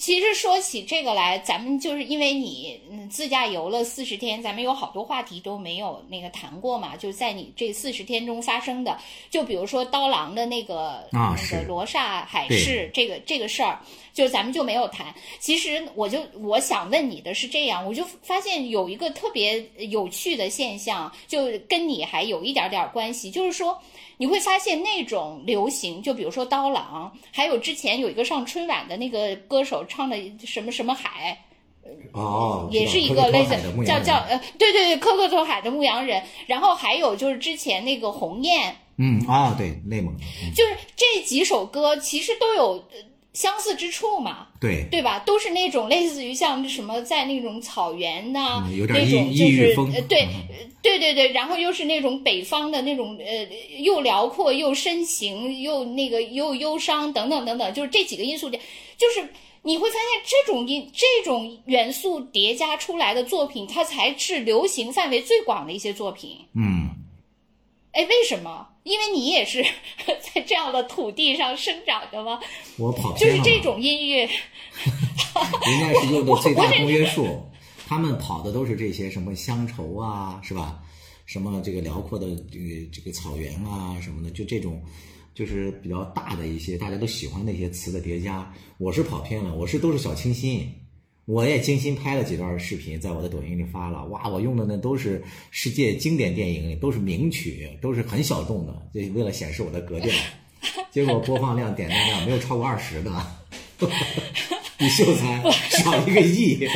其实说起这个来，咱们就是因为你自驾游了四十天，咱们有好多话题都没有那个谈过嘛。就在你这四十天中发生的，就比如说刀郎的那个那个罗刹海市这个这个事儿，就咱们就没有谈。其实我就我想问你的是这样，我就发现有一个特别有趣的现象，就跟你还有一点点关系，就是说。你会发现那种流行，就比如说刀郎，还有之前有一个上春晚的那个歌手唱的什么什么海，哦，也是一个类似叫叫呃，对对对，科克托海的牧羊人。然后还有就是之前那个鸿雁，嗯啊，对，内蒙，就是这几首歌其实都有。相似之处嘛，对对吧？都是那种类似于像什么在那种草原呐，有点异异域风，对对对对，然后又是那种北方的那种呃，又辽阔又深情又那个又忧伤等等等等，就是这几个因素的，就是你会发现这种因这种元素叠加出来的作品，它才是流行范围最广的一些作品。嗯，哎，为什么？因为你也是 在这样的土地上生长的吗？我跑就是这种音乐，人家是用的最大公约数，他们跑的都是这些什么乡愁啊，是吧？什么这个辽阔的这个这个草原啊什么的，就这种就是比较大的一些大家都喜欢那些词的叠加。我是跑偏了，我是都是小清新。我也精心拍了几段视频，在我的抖音里发了。哇，我用的那都是世界经典电影，都是名曲，都是很小众的，就为了显示我的格调。结果播放量、点赞量没有超过二十的，比秀才少一个亿。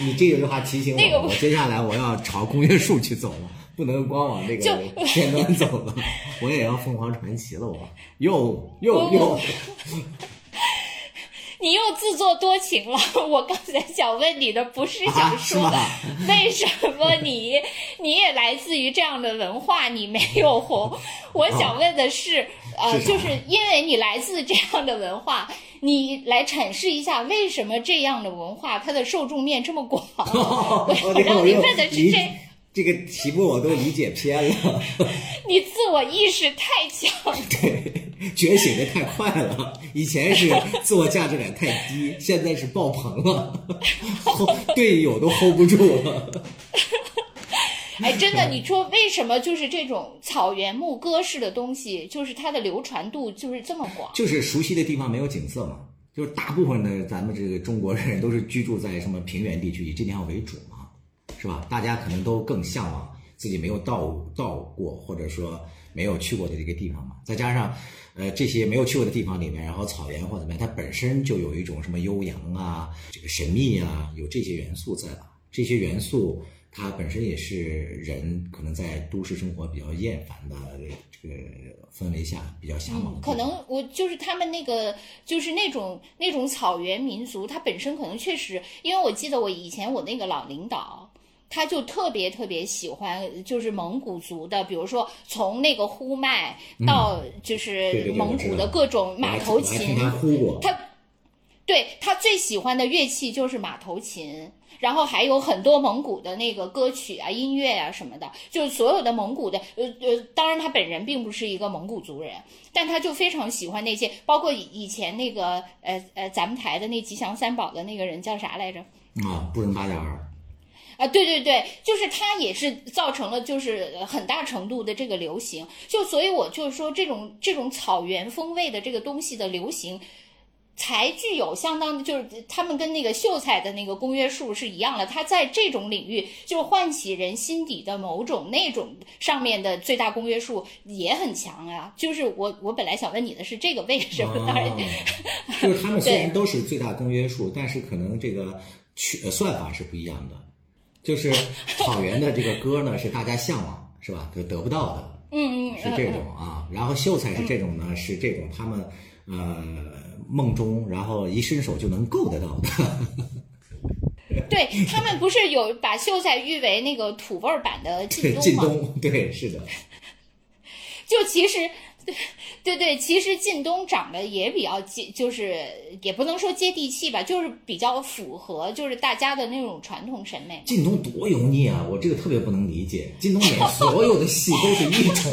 你这句话提醒我，我接下来我要朝公约数去走了，不能光往这个片端走了，我也要凤凰传奇了。我又又又。你又自作多情了。我刚才想问你的不是想说为什么你你也来自于这样的文化，你没有红。我想问的是，呃，就是因为你来自这样的文化，你来阐释一下为什么这样的文化它的受众面这么广。我让你问的是这。这个题目我都理解偏了。你自我意识太强，对，觉醒的太快了。以前是自我价值感太低，现在是爆棚了，队友都 hold 不住了。哎，真的，你说为什么就是这种草原牧歌式的东西，就是它的流传度就是这么广？就是熟悉的地方没有景色嘛，就是大部分的咱们这个中国人都是居住在什么平原地区，以这地方为主嘛。是吧？大家可能都更向往自己没有到到过，或者说没有去过的这个地方嘛。再加上，呃，这些没有去过的地方里面，然后草原或怎么样，它本身就有一种什么悠扬啊，这个神秘啊，有这些元素在了。这些元素它本身也是人可能在都市生活比较厌烦的这个氛围下比较向往。可能我就是他们那个，就是那种那种草原民族，它本身可能确实，因为我记得我以前我那个老领导。他就特别特别喜欢，就是蒙古族的，比如说从那个呼麦到就是蒙古的各种马头琴，他对他最喜欢的乐器就是马头琴，然后还有很多蒙古的那个歌曲啊、音乐啊什么的，就是所有的蒙古的，呃呃，当然他本人并不是一个蒙古族人，但他就非常喜欢那些，包括以以前那个呃呃咱们台的那吉祥三宝的那个人叫啥来着？啊，布仁巴雅尔。啊，对对对，就是它也是造成了就是很大程度的这个流行，就所以我就是说这种这种草原风味的这个东西的流行，才具有相当的，就是他们跟那个秀才的那个公约数是一样的，他在这种领域就是唤起人心底的某种那种上面的最大公约数也很强啊。就是我我本来想问你的是这个为什么？当然，就是他们虽然都是最大公约数，但是可能这个去算法是不一样的。就是草原的这个歌呢，是大家向往，是吧？就得不到的，嗯嗯，是这种啊。然后秀才是这种呢，是这种他们呃梦中，然后一伸手就能够得到的。对他们不是有把秀才誉为那个土味版的 晋东吗？晋东，对，是的。就其实。对对对，其实靳东长得也比较接，就是也不能说接地气吧，就是比较符合，就是大家的那种传统审美。靳东多油腻啊！我这个特别不能理解。靳东演所有的戏都是一种。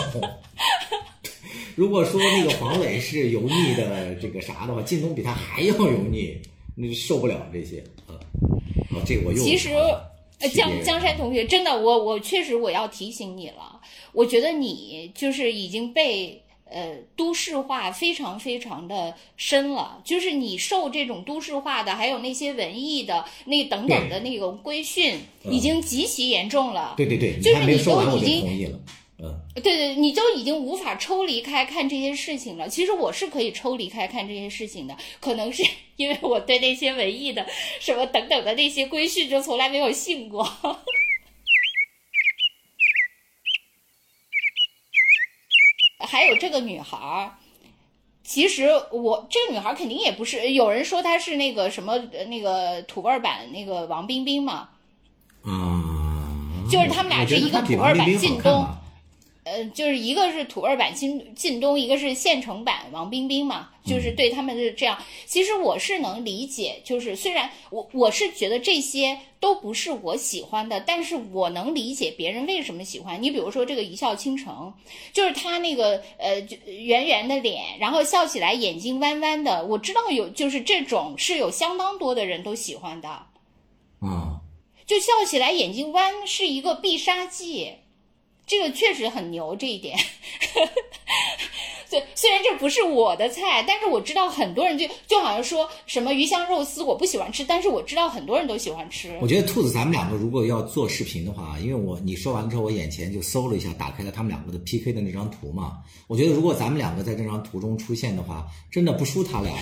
如果说那个黄磊是油腻的这个啥的话，靳东比他还要油腻，那就受不了这些啊。啊，这个我又其实江江山同学，真的，我我确实我要提醒你了，我觉得你就是已经被。呃，都市化非常非常的深了，就是你受这种都市化的，还有那些文艺的那等等的那个规训，已经极其严重了。对对对，就是你都已经。嗯，对对，你就已经无法抽离开看这些事情了。其实我是可以抽离开看这些事情的，可能是因为我对那些文艺的什么等等的那些规训就从来没有信过。还有这个女孩儿，其实我这个女孩儿肯定也不是。有人说她是那个什么那个土味版那个王冰冰嘛，嗯，就是他们俩是一个土味版靳东。呃，就是一个是土味版靳靳东，一个是现成版王冰冰嘛，就是对他们是这样。其实我是能理解，就是虽然我我是觉得这些都不是我喜欢的，但是我能理解别人为什么喜欢。你比如说这个一笑倾城，就是他那个呃圆圆的脸，然后笑起来眼睛弯弯的，我知道有就是这种是有相当多的人都喜欢的。嗯，就笑起来眼睛弯是一个必杀技。这个确实很牛，这一点。对，虽然这不是我的菜，但是我知道很多人就就好像说什么鱼香肉丝我不喜欢吃，但是我知道很多人都喜欢吃。我觉得兔子，咱们两个如果要做视频的话，因为我你说完之后，我眼前就搜了一下，打开了他们两个的 PK 的那张图嘛。我觉得如果咱们两个在这张图中出现的话，真的不输他俩。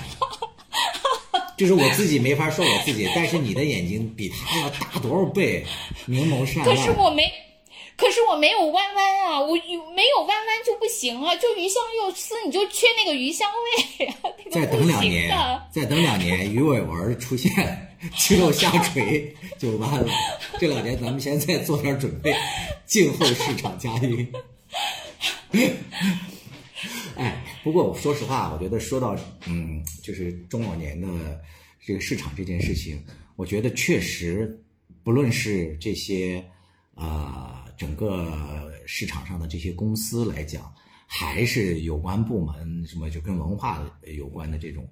就是我自己没法说我自己，但是你的眼睛比他要大多少倍，明眸善睐。可是我没。可是我没有弯弯啊，我没有弯弯就不行啊，就鱼香肉丝，你就缺那个鱼香味啊。再等两年，再等两年，鱼尾纹出现，肌肉下垂就完了。这两年咱们先再做点准备，静候市场佳音。哎，不过我说实话，我觉得说到嗯，就是中老年的这个市场这件事情，我觉得确实，不论是这些啊。整个市场上的这些公司来讲，还是有关部门什么就跟文化有关的这种，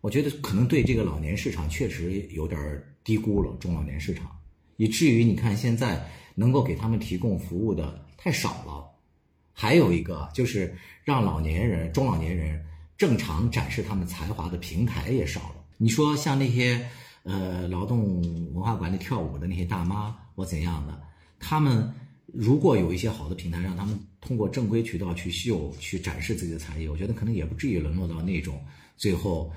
我觉得可能对这个老年市场确实有点低估了中老年市场，以至于你看现在能够给他们提供服务的太少了。还有一个就是让老年人、中老年人正常展示他们才华的平台也少了。你说像那些呃劳动文化馆里跳舞的那些大妈或怎样的，他们。如果有一些好的平台，让他们通过正规渠道去秀、去展示自己的才艺，我觉得可能也不至于沦落到那种最后，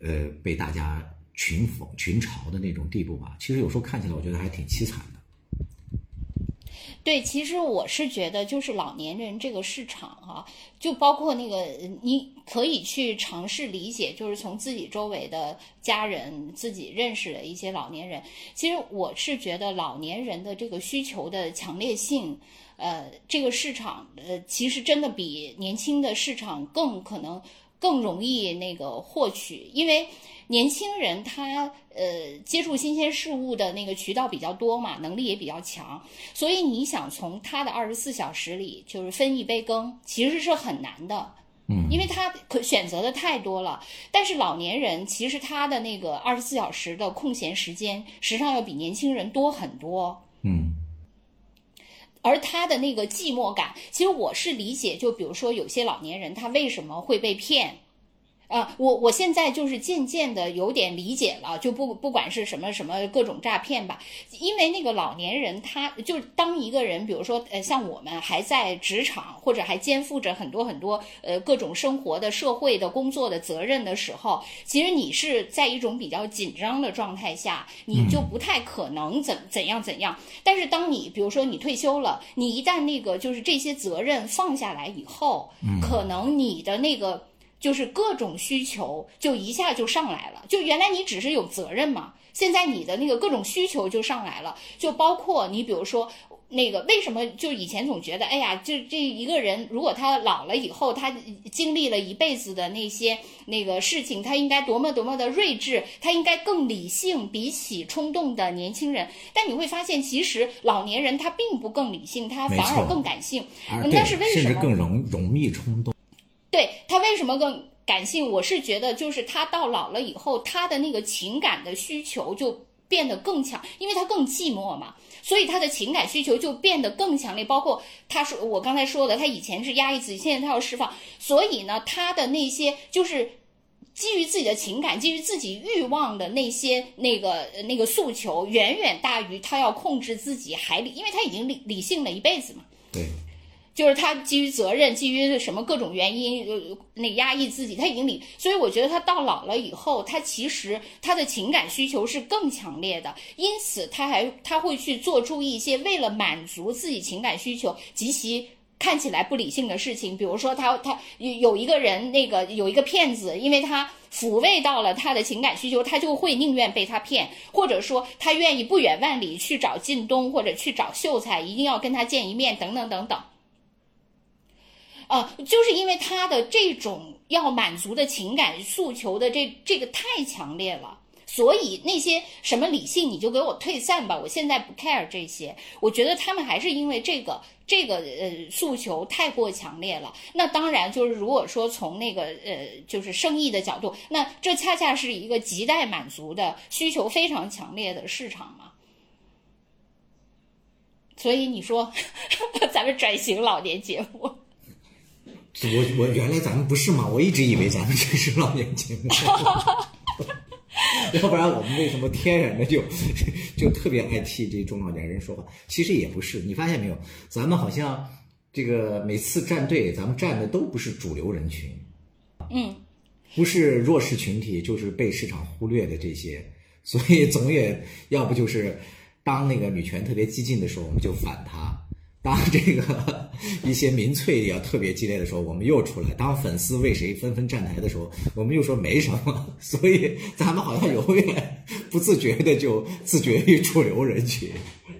呃，被大家群讽、群嘲的那种地步吧。其实有时候看起来，我觉得还挺凄惨的。对，其实我是觉得，就是老年人这个市场哈，就包括那个，你可以去尝试理解，就是从自己周围的家人、自己认识的一些老年人。其实我是觉得，老年人的这个需求的强烈性，呃，这个市场，呃，其实真的比年轻的市场更可能更容易那个获取，因为年轻人他呃接触新鲜事物的那个渠道比较多嘛，能力也比较强，所以你想从他的二十四小时里就是分一杯羹，其实是很难的。嗯，因为他可选择的太多了，但是老年人其实他的那个二十四小时的空闲时间，实际上要比年轻人多很多。嗯，而他的那个寂寞感，其实我是理解，就比如说有些老年人他为什么会被骗。啊，我我现在就是渐渐的有点理解了，就不不管是什么什么各种诈骗吧，因为那个老年人他就当一个人，比如说呃像我们还在职场或者还肩负着很多很多呃各种生活的社会的工作的责任的时候，其实你是在一种比较紧张的状态下，你就不太可能怎怎样怎样。但是当你比如说你退休了，你一旦那个就是这些责任放下来以后，可能你的那个。就是各种需求就一下就上来了，就原来你只是有责任嘛，现在你的那个各种需求就上来了，就包括你比如说那个为什么就以前总觉得，哎呀，就这一个人如果他老了以后，他经历了一辈子的那些那个事情，他应该多么多么的睿智，他应该更理性，比起冲动的年轻人。但你会发现，其实老年人他并不更理性，他反而更感性。但是为什么？甚至更容容易冲动。对他为什么更感性？我是觉得，就是他到老了以后，他的那个情感的需求就变得更强，因为他更寂寞嘛，所以他的情感需求就变得更强烈。包括他说我刚才说的，他以前是压抑自己，现在他要释放，所以呢，他的那些就是基于自己的情感、基于自己欲望的那些那个那个诉求，远远大于他要控制自己还理，因为他已经理理性了一辈子嘛。对。就是他基于责任，基于什么各种原因，呃，那压抑自己，他已经理，所以我觉得他到老了以后，他其实他的情感需求是更强烈的，因此他还他会去做出一些为了满足自己情感需求极其看起来不理性的事情，比如说他他有有一个人那个有一个骗子，因为他抚慰到了他的情感需求，他就会宁愿被他骗，或者说他愿意不远万里去找靳东或者去找秀才，一定要跟他见一面，等等等等。啊，就是因为他的这种要满足的情感诉求的这这个太强烈了，所以那些什么理性你就给我退散吧，我现在不 care 这些。我觉得他们还是因为这个这个呃诉求太过强烈了。那当然就是如果说从那个呃就是生意的角度，那这恰恰是一个亟待满足的需求非常强烈的市场嘛。所以你说 咱们转型老年节目。我我原来咱们不是吗？我一直以为咱们这是老年节目，要不然我们为什么天然的就就特别爱替这中老年人说话？其实也不是，你发现没有？咱们好像这个每次站队，咱们站的都不是主流人群，嗯，不是弱势群体，就是被市场忽略的这些，所以总也要不就是当那个女权特别激进的时候，我们就反他。当这个 一些民粹要特别激烈的时候，我们又出来；当粉丝为谁纷纷站台的时候，我们又说没什么。所以咱们好像永远不自觉的就自绝于主流人群，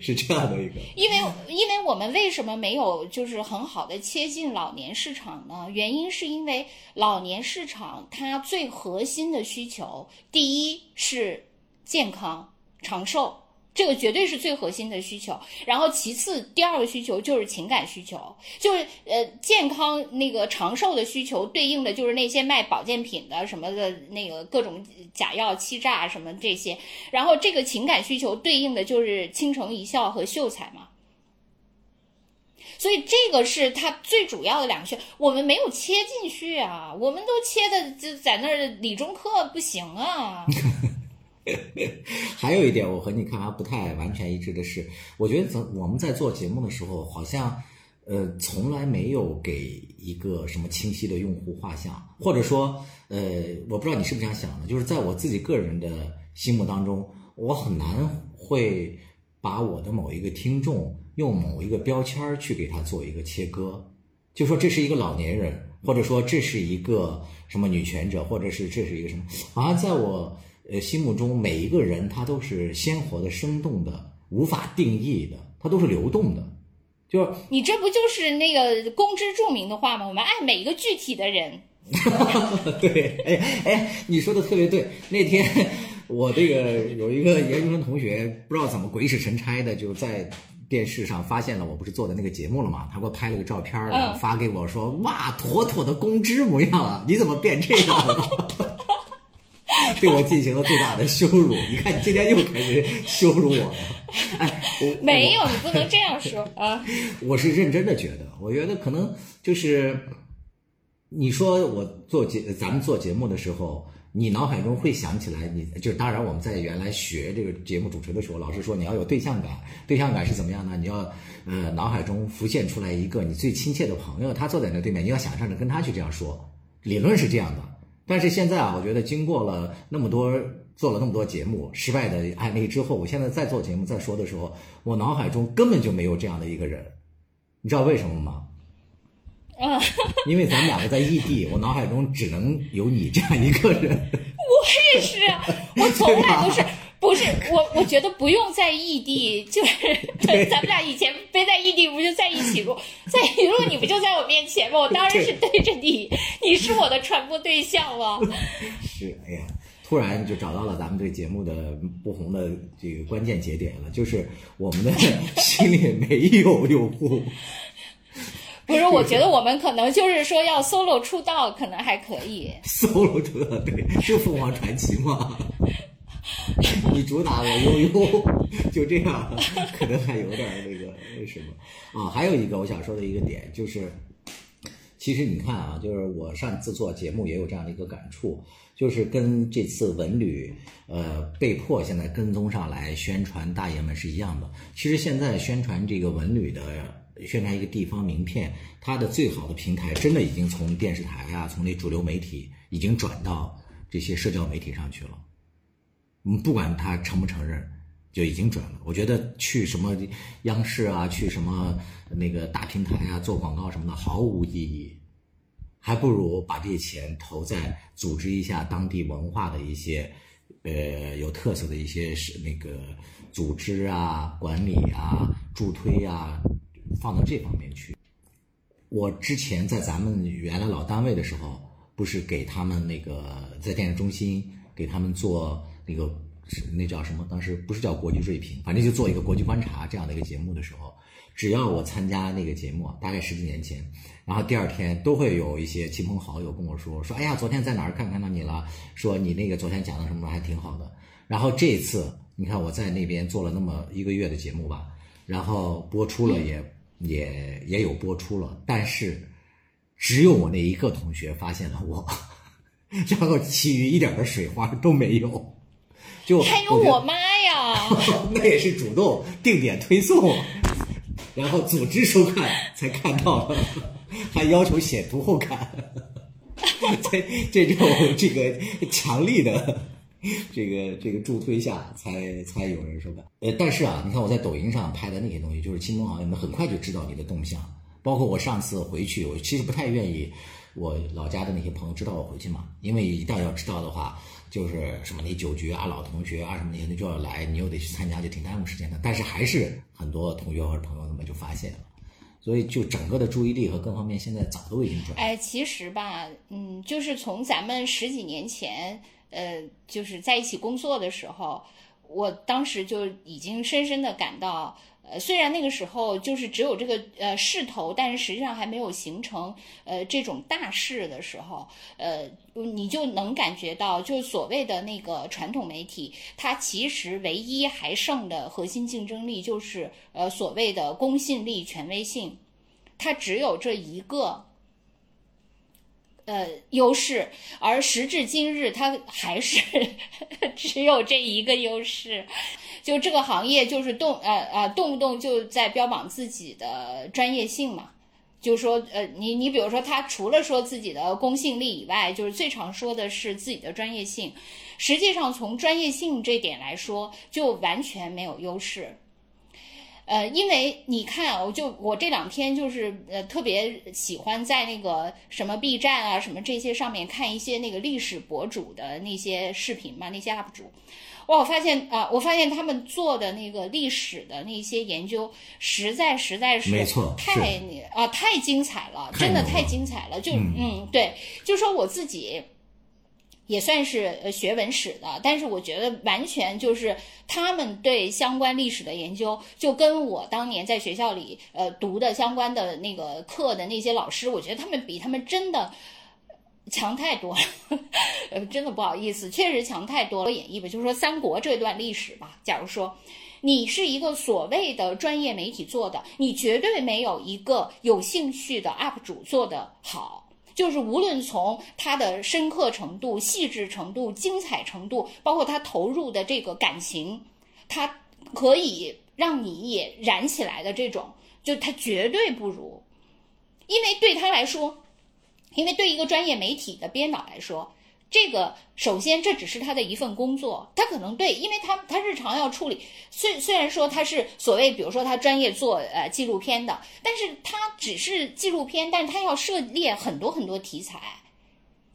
是这样的一个。因为，因为我们为什么没有就是很好的切进老年市场呢？原因是因为老年市场它最核心的需求，第一是健康长寿。这个绝对是最核心的需求，然后其次第二个需求就是情感需求，就是呃健康那个长寿的需求，对应的就是那些卖保健品的什么的那个各种假药欺诈什么这些，然后这个情感需求对应的就是倾城一笑和秀才嘛，所以这个是它最主要的两个需，我们没有切进去啊，我们都切的就在那儿理中客不行啊。还有一点，我和你看法不太完全一致的是，我觉得咱我们在做节目的时候，好像呃从来没有给一个什么清晰的用户画像，或者说呃，我不知道你是不是这样想的，就是在我自己个人的心目当中，我很难会把我的某一个听众用某一个标签去给他做一个切割，就说这是一个老年人，或者说这是一个什么女权者，或者是这是一个什么，好像在我。呃，心目中每一个人他都是鲜活的、生动的、无法定义的，他都是流动的。就你这不就是那个公知著名的话吗？我们爱每一个具体的人。对，哎哎，你说的特别对。那天 我这个有一个研究生同学，不知道怎么鬼使神差的就在电视上发现了我不是做的那个节目了嘛，他给我拍了个照片，然后发给我说：“哇，妥妥的公知模样啊！你怎么变这样了？” 对我进行了最大的羞辱。你看，你今天又开始羞辱我了。哎，我没有，你不能这样说啊！我是认真的觉得，我觉得可能就是你说我做节，咱们做节目的时候，你脑海中会想起来，你就是当然我们在原来学这个节目主持的时候，老师说你要有对象感，对象感是怎么样呢？你要呃脑海中浮现出来一个你最亲切的朋友，他坐在那对面，你要想象着跟他去这样说，理论是这样的。但是现在啊，我觉得经过了那么多做了那么多节目失败的案例之后，我现在再做节目再说的时候，我脑海中根本就没有这样的一个人，你知道为什么吗？啊，因为咱们两个在异地，我脑海中只能有你这样一个人。我也是，我从来都是。不是我，我觉得不用在异地，就是 咱们俩以前没在异地，不就在一起过，在一路你不就在我面前吗？我当然是对着你，你是我的传播对象了。是，哎呀，突然就找到了咱们这个节目的不红的这个关键节点了，就是我们的 心里没有用户。不是，我觉得我们可能就是说要 solo 出道，可能还可以。solo 出道，对，就凤凰传奇嘛。你主打我悠悠，就这样，可能还有点那个那什么啊。还有一个我想说的一个点就是，其实你看啊，就是我上次做节目也有这样的一个感触，就是跟这次文旅呃被迫现在跟踪上来宣传大爷们是一样的。其实现在宣传这个文旅的，宣传一个地方名片，它的最好的平台真的已经从电视台啊，从那主流媒体已经转到这些社交媒体上去了。嗯，不管他承不承认，就已经转了。我觉得去什么央视啊，去什么那个大平台啊做广告什么的毫无意义，还不如把这些钱投在组织一下当地文化的一些，呃，有特色的一些是那个组织啊、管理啊、助推啊，放到这方面去。我之前在咱们原来老单位的时候，不是给他们那个在电视中心给他们做。那个是那叫什么？当时不是叫国际锐评，反正就做一个国际观察这样的一个节目的时候，只要我参加那个节目，大概十几年前，然后第二天都会有一些亲朋好友跟我说说，哎呀，昨天在哪儿看看到你了？说你那个昨天讲的什么还挺好的。然后这一次你看我在那边做了那么一个月的节目吧，然后播出了也也也有播出了，但是只有我那一个同学发现了我，然后其余一点的水花都没有。就还有我妈呀，那也是主动定点推送，然后组织收看才看到的，还要求写读后感，在这种这个强力的这个这个助推下，才才有人收看。呃，但是啊，你看我在抖音上拍的那些东西，就是亲朋好友们很快就知道你的动向，包括我上次回去，我其实不太愿意我老家的那些朋友知道我回去嘛，因为一旦要知道的话。就是什么你酒局啊、老同学啊什么那些，就要来，你又得去参加，就挺耽误时间的。但是还是很多同学或者朋友他们就发现了，所以就整个的注意力和各方面现在早都已经转。哎，其实吧，嗯，就是从咱们十几年前，呃，就是在一起工作的时候，我当时就已经深深的感到。呃，虽然那个时候就是只有这个呃势头，但是实际上还没有形成呃这种大势的时候，呃，你就能感觉到，就所谓的那个传统媒体，它其实唯一还剩的核心竞争力就是呃所谓的公信力、权威性，它只有这一个呃优势，而时至今日，它还是 只有这一个优势。就这个行业，就是动呃呃，动不动就在标榜自己的专业性嘛。就是说，呃，你你比如说，他除了说自己的公信力以外，就是最常说的是自己的专业性。实际上，从专业性这点来说，就完全没有优势。呃，因为你看，我就我这两天就是呃特别喜欢在那个什么 B 站啊什么这些上面看一些那个历史博主的那些视频嘛，那些 UP 主。哇，我发现啊，我发现他们做的那个历史的那些研究，实在实在是没错，太啊太精彩了，真的太精彩了。就嗯，对，就说我自己也算是学文史的，但是我觉得完全就是他们对相关历史的研究，就跟我当年在学校里呃读的相关的那个课的那些老师，我觉得他们比他们真的。强太多了，呃，真的不好意思，确实强太多了。演绎吧，就是说三国这段历史吧。假如说你是一个所谓的专业媒体做的，你绝对没有一个有兴趣的 UP 主做的好。就是无论从他的深刻程度、细致程度、精彩程度，包括他投入的这个感情，他可以让你也燃起来的这种，就他绝对不如，因为对他来说。因为对一个专业媒体的编导来说，这个首先这只是他的一份工作，他可能对，因为他他日常要处理，虽虽然说他是所谓，比如说他专业做呃纪录片的，但是他只是纪录片，但是他要涉猎很多很多题材。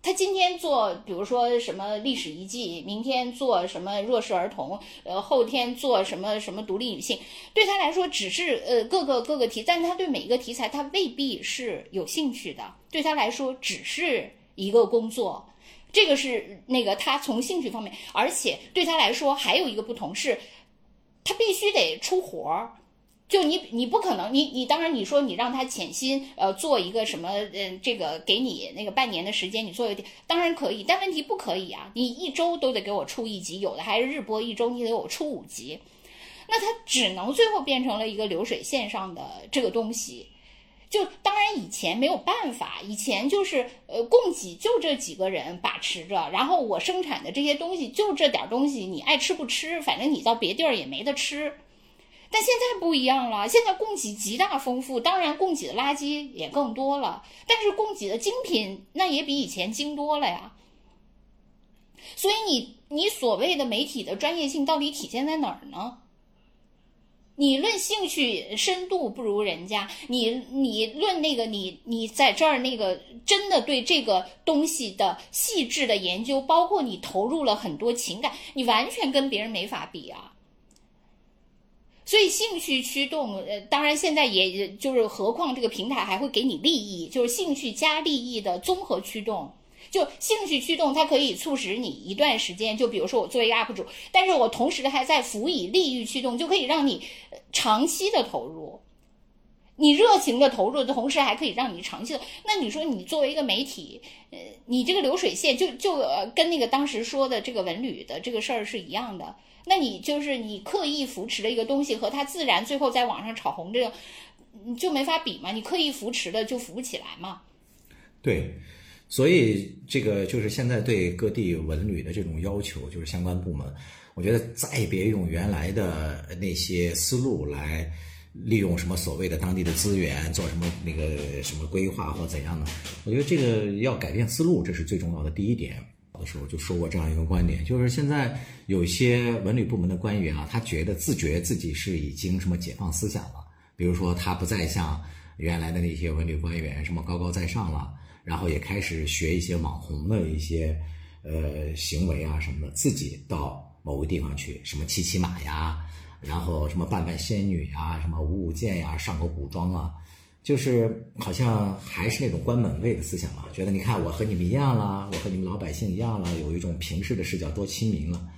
他今天做，比如说什么历史遗迹，明天做什么弱势儿童，呃，后天做什么什么独立女性，对他来说只是呃各个各个题，但是他对每一个题材他未必是有兴趣的，对他来说只是一个工作，这个是那个他从兴趣方面，而且对他来说还有一个不同是，他必须得出活儿。就你，你不可能，你你当然你说你让他潜心呃做一个什么，嗯，这个给你那个半年的时间，你做一点，当然可以，但问题不可以啊，你一周都得给我出一集，有的还是日播，一周你得给我出五集，那他只能最后变成了一个流水线上的这个东西，就当然以前没有办法，以前就是呃供给就这几个人把持着，然后我生产的这些东西就这点东西，你爱吃不吃，反正你到别地儿也没得吃。但现在不一样了，现在供给极大丰富，当然供给的垃圾也更多了，但是供给的精品那也比以前精多了呀。所以你你所谓的媒体的专业性到底体现在哪儿呢？你论兴趣深度不如人家，你你论那个你你在这儿那个真的对这个东西的细致的研究，包括你投入了很多情感，你完全跟别人没法比啊。所以兴趣驱动，呃，当然现在也就是，何况这个平台还会给你利益，就是兴趣加利益的综合驱动。就兴趣驱动，它可以促使你一段时间，就比如说我作为一个 UP 主，但是我同时还在辅以利益驱动，就可以让你长期的投入。你热情的投入的同时，还可以让你长期的。那你说你作为一个媒体，呃，你这个流水线就就呃跟那个当时说的这个文旅的这个事儿是一样的。那你就是你刻意扶持的一个东西和它自然最后在网上炒红这个，你就没法比嘛？你刻意扶持的就扶不起来嘛？对，所以这个就是现在对各地文旅的这种要求，就是相关部门，我觉得再别用原来的那些思路来利用什么所谓的当地的资源做什么那个什么规划或怎样的，我觉得这个要改变思路，这是最重要的第一点。的时候就说过这样一个观点，就是现在有些文旅部门的官员啊，他觉得自觉自己是已经什么解放思想了，比如说他不再像原来的那些文旅官员什么高高在上了，然后也开始学一些网红的一些呃行为啊什么的，自己到某个地方去什么骑骑马呀，然后什么扮扮仙女呀，什么舞舞剑呀，上个古装啊。就是好像还是那种关门卫的思想嘛，觉得你看我和你们一样了，我和你们老百姓一样了，有一种平视的视角，多亲民了。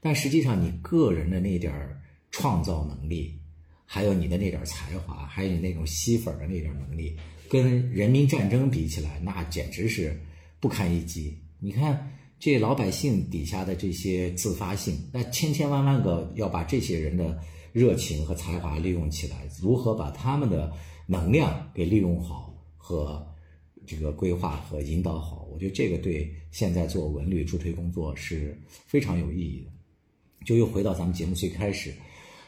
但实际上，你个人的那点儿创造能力，还有你的那点儿才华，还有你那种吸粉的那点儿能力，跟人民战争比起来，那简直是不堪一击。你看这老百姓底下的这些自发性，那千千万万个要把这些人的热情和才华利用起来，如何把他们的。能量给利用好和这个规划和引导好，我觉得这个对现在做文旅助推工作是非常有意义的。就又回到咱们节目最开始，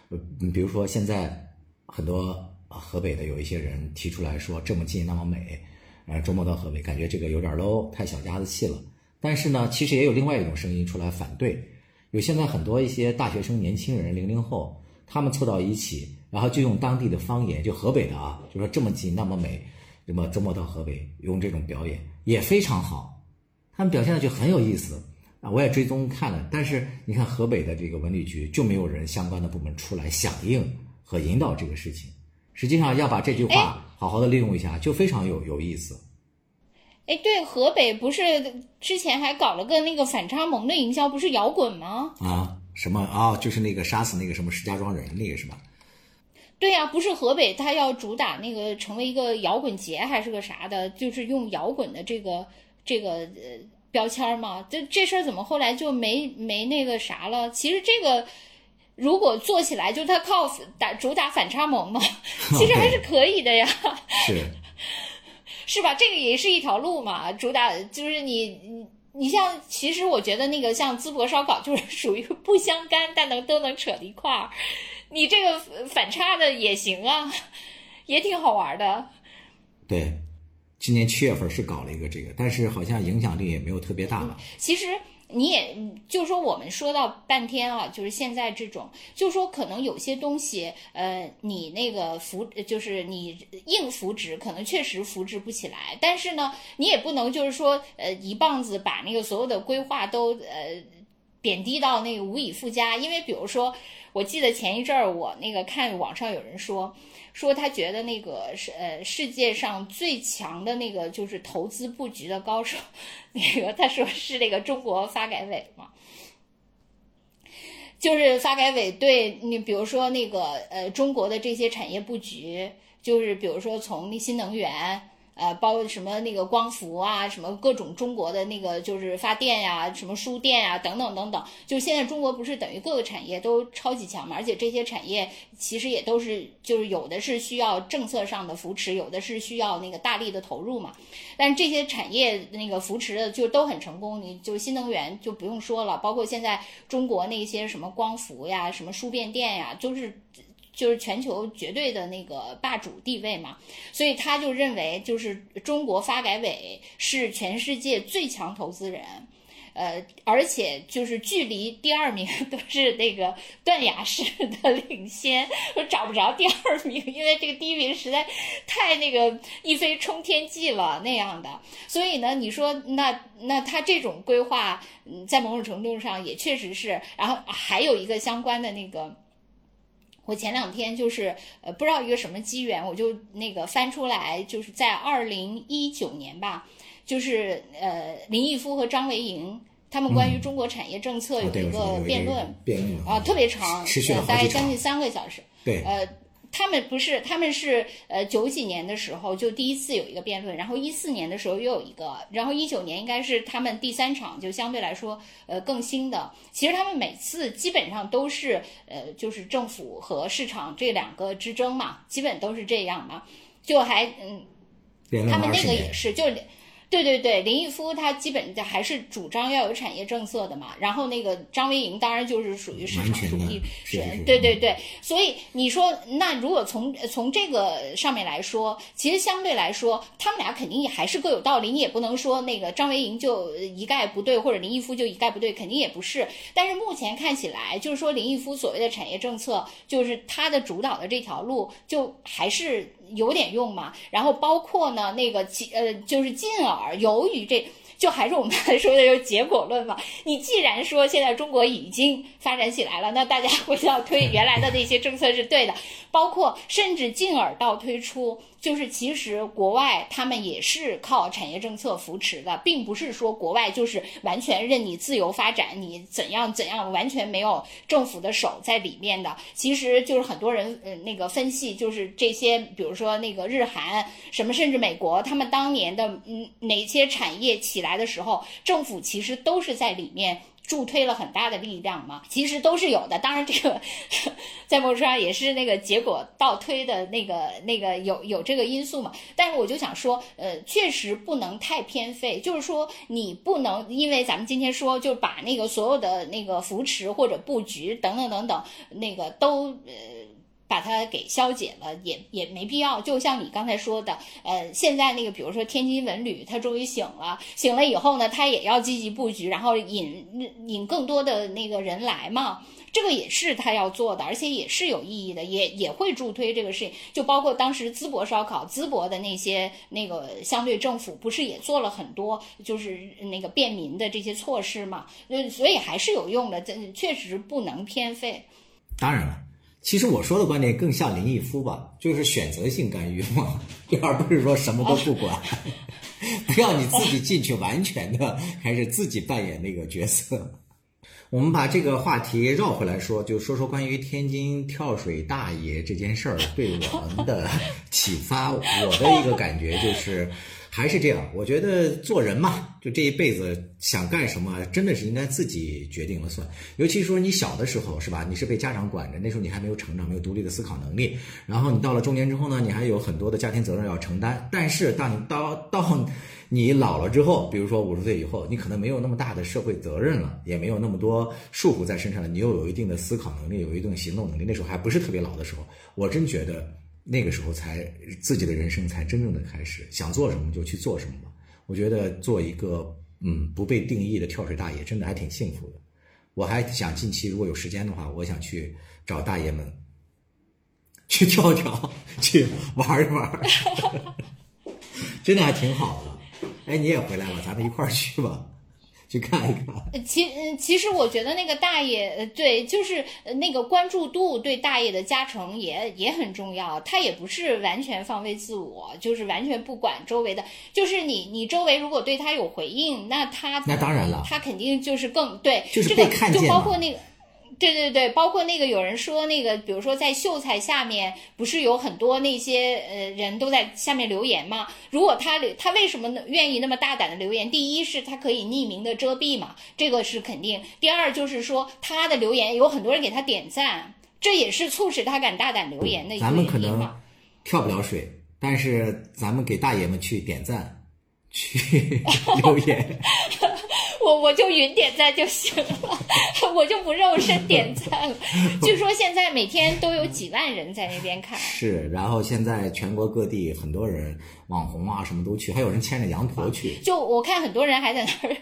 呃，比如说现在很多河北的有一些人提出来说这么近那么美，呃，周末到河北感觉这个有点 low，太小家子气了。但是呢，其实也有另外一种声音出来反对，有现在很多一些大学生、年轻人、零零后，他们凑到一起。然后就用当地的方言，就河北的啊，就说这么近那么美，那么周末到河北用这种表演也非常好，他们表现的就很有意思。啊，我也追踪看了，但是你看河北的这个文旅局就没有人相关的部门出来响应和引导这个事情。实际上要把这句话好好的利用一下，就非常有有意思。哎，对，河北不是之前还搞了个那个反差萌的营销，不是摇滚吗？啊，什么啊？就是那个杀死那个什么石家庄人那个是吧？对呀，不是河北，他要主打那个成为一个摇滚节还是个啥的，就是用摇滚的这个这个呃标签嘛。这这事儿怎么后来就没没那个啥了？其实这个如果做起来，就他靠打主打反差萌嘛，其实还是可以的呀。是 是吧？这个也是一条路嘛。主打就是你你你像，其实我觉得那个像淄博烧烤就是 属于不相干，但能都能扯到一块儿。你这个反差的也行啊，也挺好玩的。对，今年七月份是搞了一个这个，但是好像影响力也没有特别大吧。其实你也就说我们说到半天啊，就是现在这种，就说可能有些东西，呃，你那个扶，就是你硬扶植，可能确实扶植不起来。但是呢，你也不能就是说，呃，一棒子把那个所有的规划都呃贬低到那个无以复加，因为比如说。我记得前一阵儿，我那个看网上有人说，说他觉得那个是呃世界上最强的那个就是投资布局的高手，那个他说是那个中国发改委嘛，就是发改委对你比如说那个呃中国的这些产业布局，就是比如说从那新能源。呃，包括什么那个光伏啊，什么各种中国的那个就是发电呀，什么输电呀，等等等等。就现在中国不是等于各个产业都超级强嘛？而且这些产业其实也都是，就是有的是需要政策上的扶持，有的是需要那个大力的投入嘛。但这些产业那个扶持的就都很成功，你就新能源就不用说了，包括现在中国那些什么光伏呀，什么输变电呀，都是。就是全球绝对的那个霸主地位嘛，所以他就认为，就是中国发改委是全世界最强投资人，呃，而且就是距离第二名都是那个断崖式的领先，我找不着第二名，因为这个第一名实在太那个一飞冲天际了那样的。所以呢，你说那那他这种规划，嗯，在某种程度上也确实是，然后还有一个相关的那个。我前两天就是呃不知道一个什么机缘，我就那个翻出来，就是在二零一九年吧，就是呃林毅夫和张维迎他们关于中国产业政策有一个辩论，辩论啊特别长，大概将近三个小时，对，呃。他们不是，他们是呃九几年的时候就第一次有一个辩论，然后一四年的时候又有一个，然后一九年应该是他们第三场，就相对来说呃更新的。其实他们每次基本上都是呃就是政府和市场这两个之争嘛，基本都是这样嘛，就还嗯，他们那个也是就。对对对，林毅夫他基本还是主张要有产业政策的嘛，然后那个张维迎当然就是属于市场主义，是，对对对，所以你说那如果从从这个上面来说，其实相对来说，他们俩肯定也还是各有道理，你也不能说那个张维迎就一概不对，或者林毅夫就一概不对，肯定也不是。但是目前看起来，就是说林毅夫所谓的产业政策，就是他的主导的这条路，就还是。有点用嘛，然后包括呢，那个其呃，就是进而由于这就还是我们刚才说的就是结果论嘛。你既然说现在中国已经发展起来了，那大家回到推原来的那些政策是对的，包括甚至进而到推出。就是其实国外他们也是靠产业政策扶持的，并不是说国外就是完全任你自由发展，你怎样怎样完全没有政府的手在里面的。其实就是很多人呃那个分析，就是这些比如说那个日韩什么，甚至美国，他们当年的嗯哪些产业起来来的时候，政府其实都是在里面。助推了很大的力量嘛，其实都是有的。当然，这个 在某种上也是那个结果倒推的那个那个有有这个因素嘛。但是我就想说，呃，确实不能太偏废，就是说你不能因为咱们今天说就把那个所有的那个扶持或者布局等等等等那个都呃。把它给消解了，也也没必要。就像你刚才说的，呃，现在那个，比如说天津文旅，它终于醒了，醒了以后呢，它也要积极布局，然后引引更多的那个人来嘛。这个也是他要做的，而且也是有意义的，也也会助推这个事情。就包括当时淄博烧烤，淄博的那些那个相对政府不是也做了很多，就是那个便民的这些措施嘛，呃，所以还是有用的，这确实不能偏废。当然了。其实我说的观点更像林毅夫吧，就是选择性干预嘛，而不是说什么都不管，不要你自己进去完全的 还是自己扮演那个角色。我们把这个话题绕回来说，就说说关于天津跳水大爷这件事儿对我们的启发。我的一个感觉就是。还是这样，我觉得做人嘛，就这一辈子想干什么，真的是应该自己决定了算。尤其说你小的时候，是吧？你是被家长管着，那时候你还没有成长，没有独立的思考能力。然后你到了中年之后呢，你还有很多的家庭责任要承担。但是当你到到你老了之后，比如说五十岁以后，你可能没有那么大的社会责任了，也没有那么多束缚在身上了，你又有一定的思考能力，有一定行动能力。那时候还不是特别老的时候，我真觉得。那个时候才自己的人生才真正的开始，想做什么就去做什么吧。我觉得做一个嗯不被定义的跳水大爷，真的还挺幸福的。我还想近期如果有时间的话，我想去找大爷们去跳跳，去玩一玩 真的还挺好的。哎，你也回来了，咱们一块儿去吧。去看一看。其嗯，其实我觉得那个大爷，对，就是那个关注度对大爷的加成也也很重要。他也不是完全放飞自我，就是完全不管周围的。就是你你周围如果对他有回应，那他那当然了，他肯定就是更对，就是被看见就包括那个。对对对，包括那个有人说那个，比如说在秀才下面，不是有很多那些呃人都在下面留言吗？如果他留，他为什么愿意那么大胆的留言？第一是他可以匿名的遮蔽嘛，这个是肯定。第二就是说他的留言有很多人给他点赞，这也是促使他敢大胆留言的一个原因咱们可能跳不了水，但是咱们给大爷们去点赞，去 留言。我我就云点赞就行了，我就不肉身点赞了。据说现在每天都有几万人在那边看。是，然后现在全国各地很多人网红啊什么都去，还有人牵着羊驼去。就我看很多人还在那儿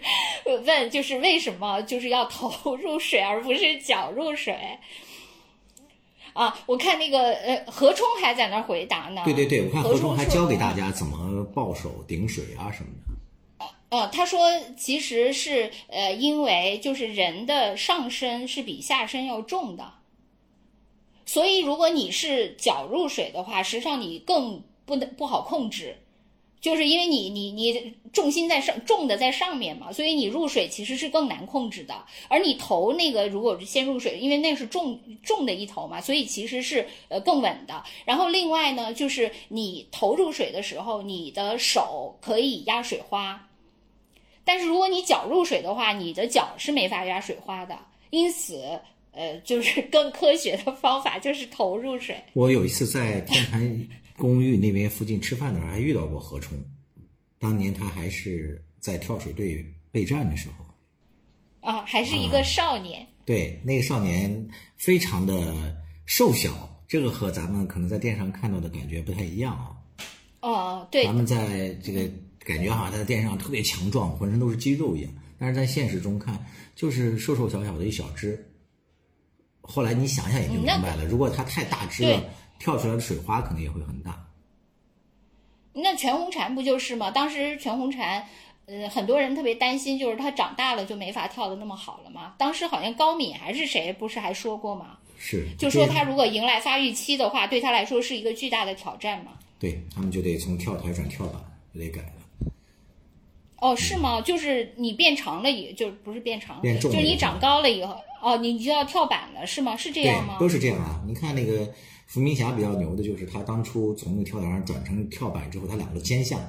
问，就是为什么就是要头入水而不是脚入水？啊，我看那个呃何冲还在那儿回答呢。对对对，我看何冲还教给大家怎么抱手顶水啊什么的。呃，他说其实是呃，因为就是人的上身是比下身要重的，所以如果你是脚入水的话，实际上你更不能不好控制，就是因为你你你重心在上重的在上面嘛，所以你入水其实是更难控制的。而你头那个如果先入水，因为那是重重的一头嘛，所以其实是呃更稳的。然后另外呢，就是你头入水的时候，你的手可以压水花。但是如果你脚入水的话，你的脚是没法压水花的，因此，呃，就是更科学的方法就是头入水。我有一次在天坛公寓那边附近吃饭的时候，还遇到过何冲，当年他还是在跳水队备战的时候，啊，还是一个少年。对，那个少年非常的瘦小，这个和咱们可能在电视上看到的感觉不太一样啊。哦，对，咱们在这个。感觉好像他在电视上特别强壮，浑身都是肌肉一样，但是在现实中看就是瘦瘦小小的一小只。后来你想想也就明白了，如果他太大只了，跳出来的水花可能也会很大。那全红婵不就是吗？当时全红婵，呃，很多人特别担心，就是她长大了就没法跳的那么好了嘛。当时好像高敏还是谁，不是还说过吗？是，就说她如果迎来发育期的话，对她来说是一个巨大的挑战嘛。对他们就得从跳台转跳板，就得改了。哦，是吗？就是你变长了，也就不是变长了，变重了，就是你长高了以后，哦，你就要跳板了，是吗？是这样吗？都是这样啊！你看那个伏明霞比较牛的，就是他当初从那个跳台上转成跳板之后，他两个肩项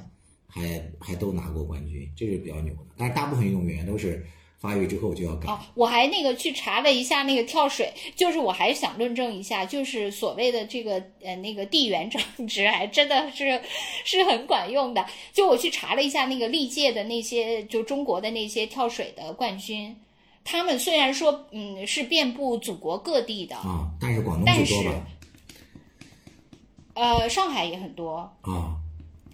还还都拿过冠军，这是比较牛的。但是大部分运动员都是。发育之后就要改。哦，我还那个去查了一下那个跳水，就是我还想论证一下，就是所谓的这个呃那个地缘政治，还真的是是很管用的。就我去查了一下那个历届的那些就中国的那些跳水的冠军，他们虽然说嗯是遍布祖国各地的啊，但是广东最多吧？呃，上海也很多啊。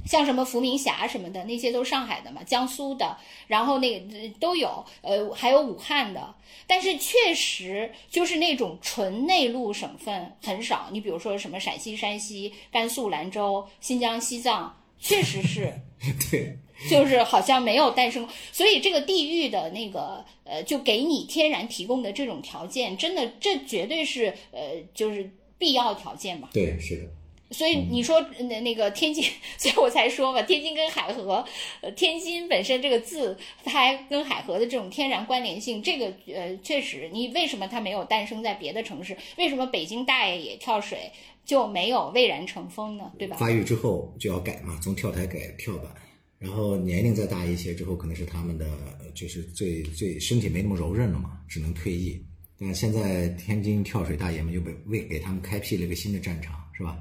像什么伏明霞什么的，那些都是上海的嘛，江苏的，然后那个都有，呃，还有武汉的。但是确实就是那种纯内陆省份很少。你比如说什么陕西、山西、甘肃兰州、新疆、西藏，确实是，对，就是好像没有诞生。所以这个地域的那个呃，就给你天然提供的这种条件，真的这绝对是呃，就是必要条件嘛。对，是的。所以你说那那个天津，所以我才说嘛，天津跟海河，呃，天津本身这个字，它还跟海河的这种天然关联性，这个呃，确实，你为什么它没有诞生在别的城市？为什么北京大爷也跳水就没有蔚然成风呢？对吧？发育之后就要改嘛，从跳台改跳板，然后年龄再大一些之后，可能是他们的就是最最身体没那么柔韧了嘛，只能退役。但现在天津跳水大爷们又被为给他们开辟了一个新的战场，是吧？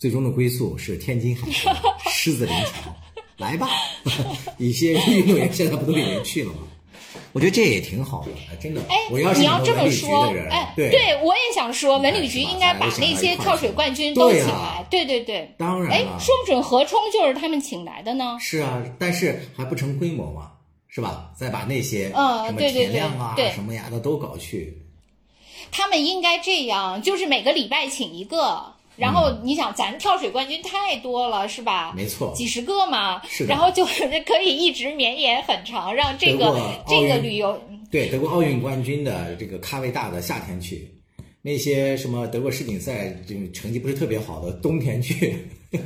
最终的归宿是天津海河狮子林桥，来吧！一些运动员现在不都已经去了吗？我觉得这也挺好的，真的。哎，我要是你要这么说哎，对我也想说，文旅局应该把那些跳水冠军都请来，对对对。哎，当然了，说不准何冲就是他们请来的呢。是啊，但是还不成规模嘛，是吧？再把那些什么嗯对对田亮啊、对对什么呀的都搞去，他们应该这样，就是每个礼拜请一个。然后你想，咱跳水冠军太多了，是吧？没错。几十个嘛。是的。然后就可以一直绵延很长，让这个这个旅游，对，德国奥运冠军的这个咖位大的夏天去，那些什么德国世锦赛这个成绩不是特别好的冬天去，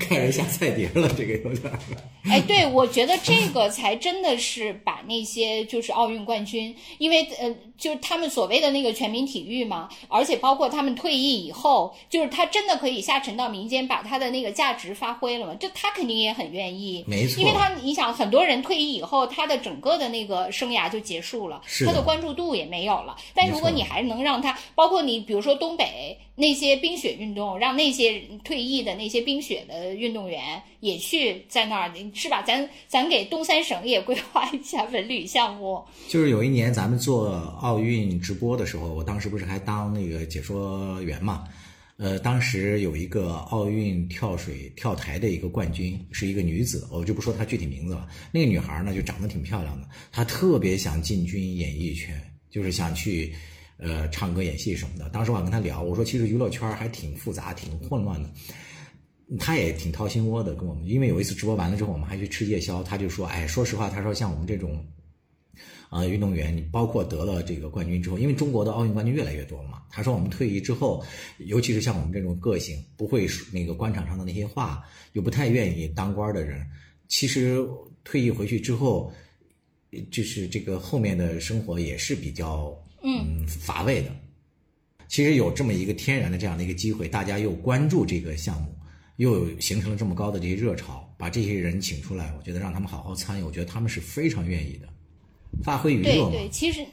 看人下菜碟了，这个有点儿。哎，对，我觉得这个才真的是把那些就是奥运冠军，因为呃，就是他们所谓的那个全民体育嘛，而且包括他们退役以后，就是他真的可以下沉到民间，把他的那个价值发挥了嘛，这他肯定也很愿意，没错因为他你想，很多人退役以后，他的整个的那个生涯就结束了，他的关注度也没有了。但如果你还能让他，包括你比如说东北那些冰雪运动，让那些退役的那些冰雪的运动员也去在那儿，是吧？咱咱给东三省也规划一下文旅项目。就是有一年咱们做奥运直播的时候，我当时不是还当那个解说员嘛？呃，当时有一个奥运跳水跳台的一个冠军，是一个女子，我就不说她具体名字了。那个女孩呢，就长得挺漂亮的，她特别想进军演艺圈，就是想去呃唱歌、演戏什么的。当时我还跟他聊，我说其实娱乐圈还挺复杂、挺混乱的。他也挺掏心窝的，跟我们，因为有一次直播完了之后，我们还去吃夜宵，他就说，哎，说实话，他说像我们这种，啊、运动员，你包括得了这个冠军之后，因为中国的奥运冠军越来越多嘛，他说我们退役之后，尤其是像我们这种个性，不会说那个官场上的那些话，又不太愿意当官的人，其实退役回去之后，就是这个后面的生活也是比较嗯乏味的。其实有这么一个天然的这样的一个机会，大家又关注这个项目，又形成了这么高的这些热潮，把这些人请出来，我觉得让他们好好参与，我觉得他们是非常愿意的，发挥余热嘛。对对，其实。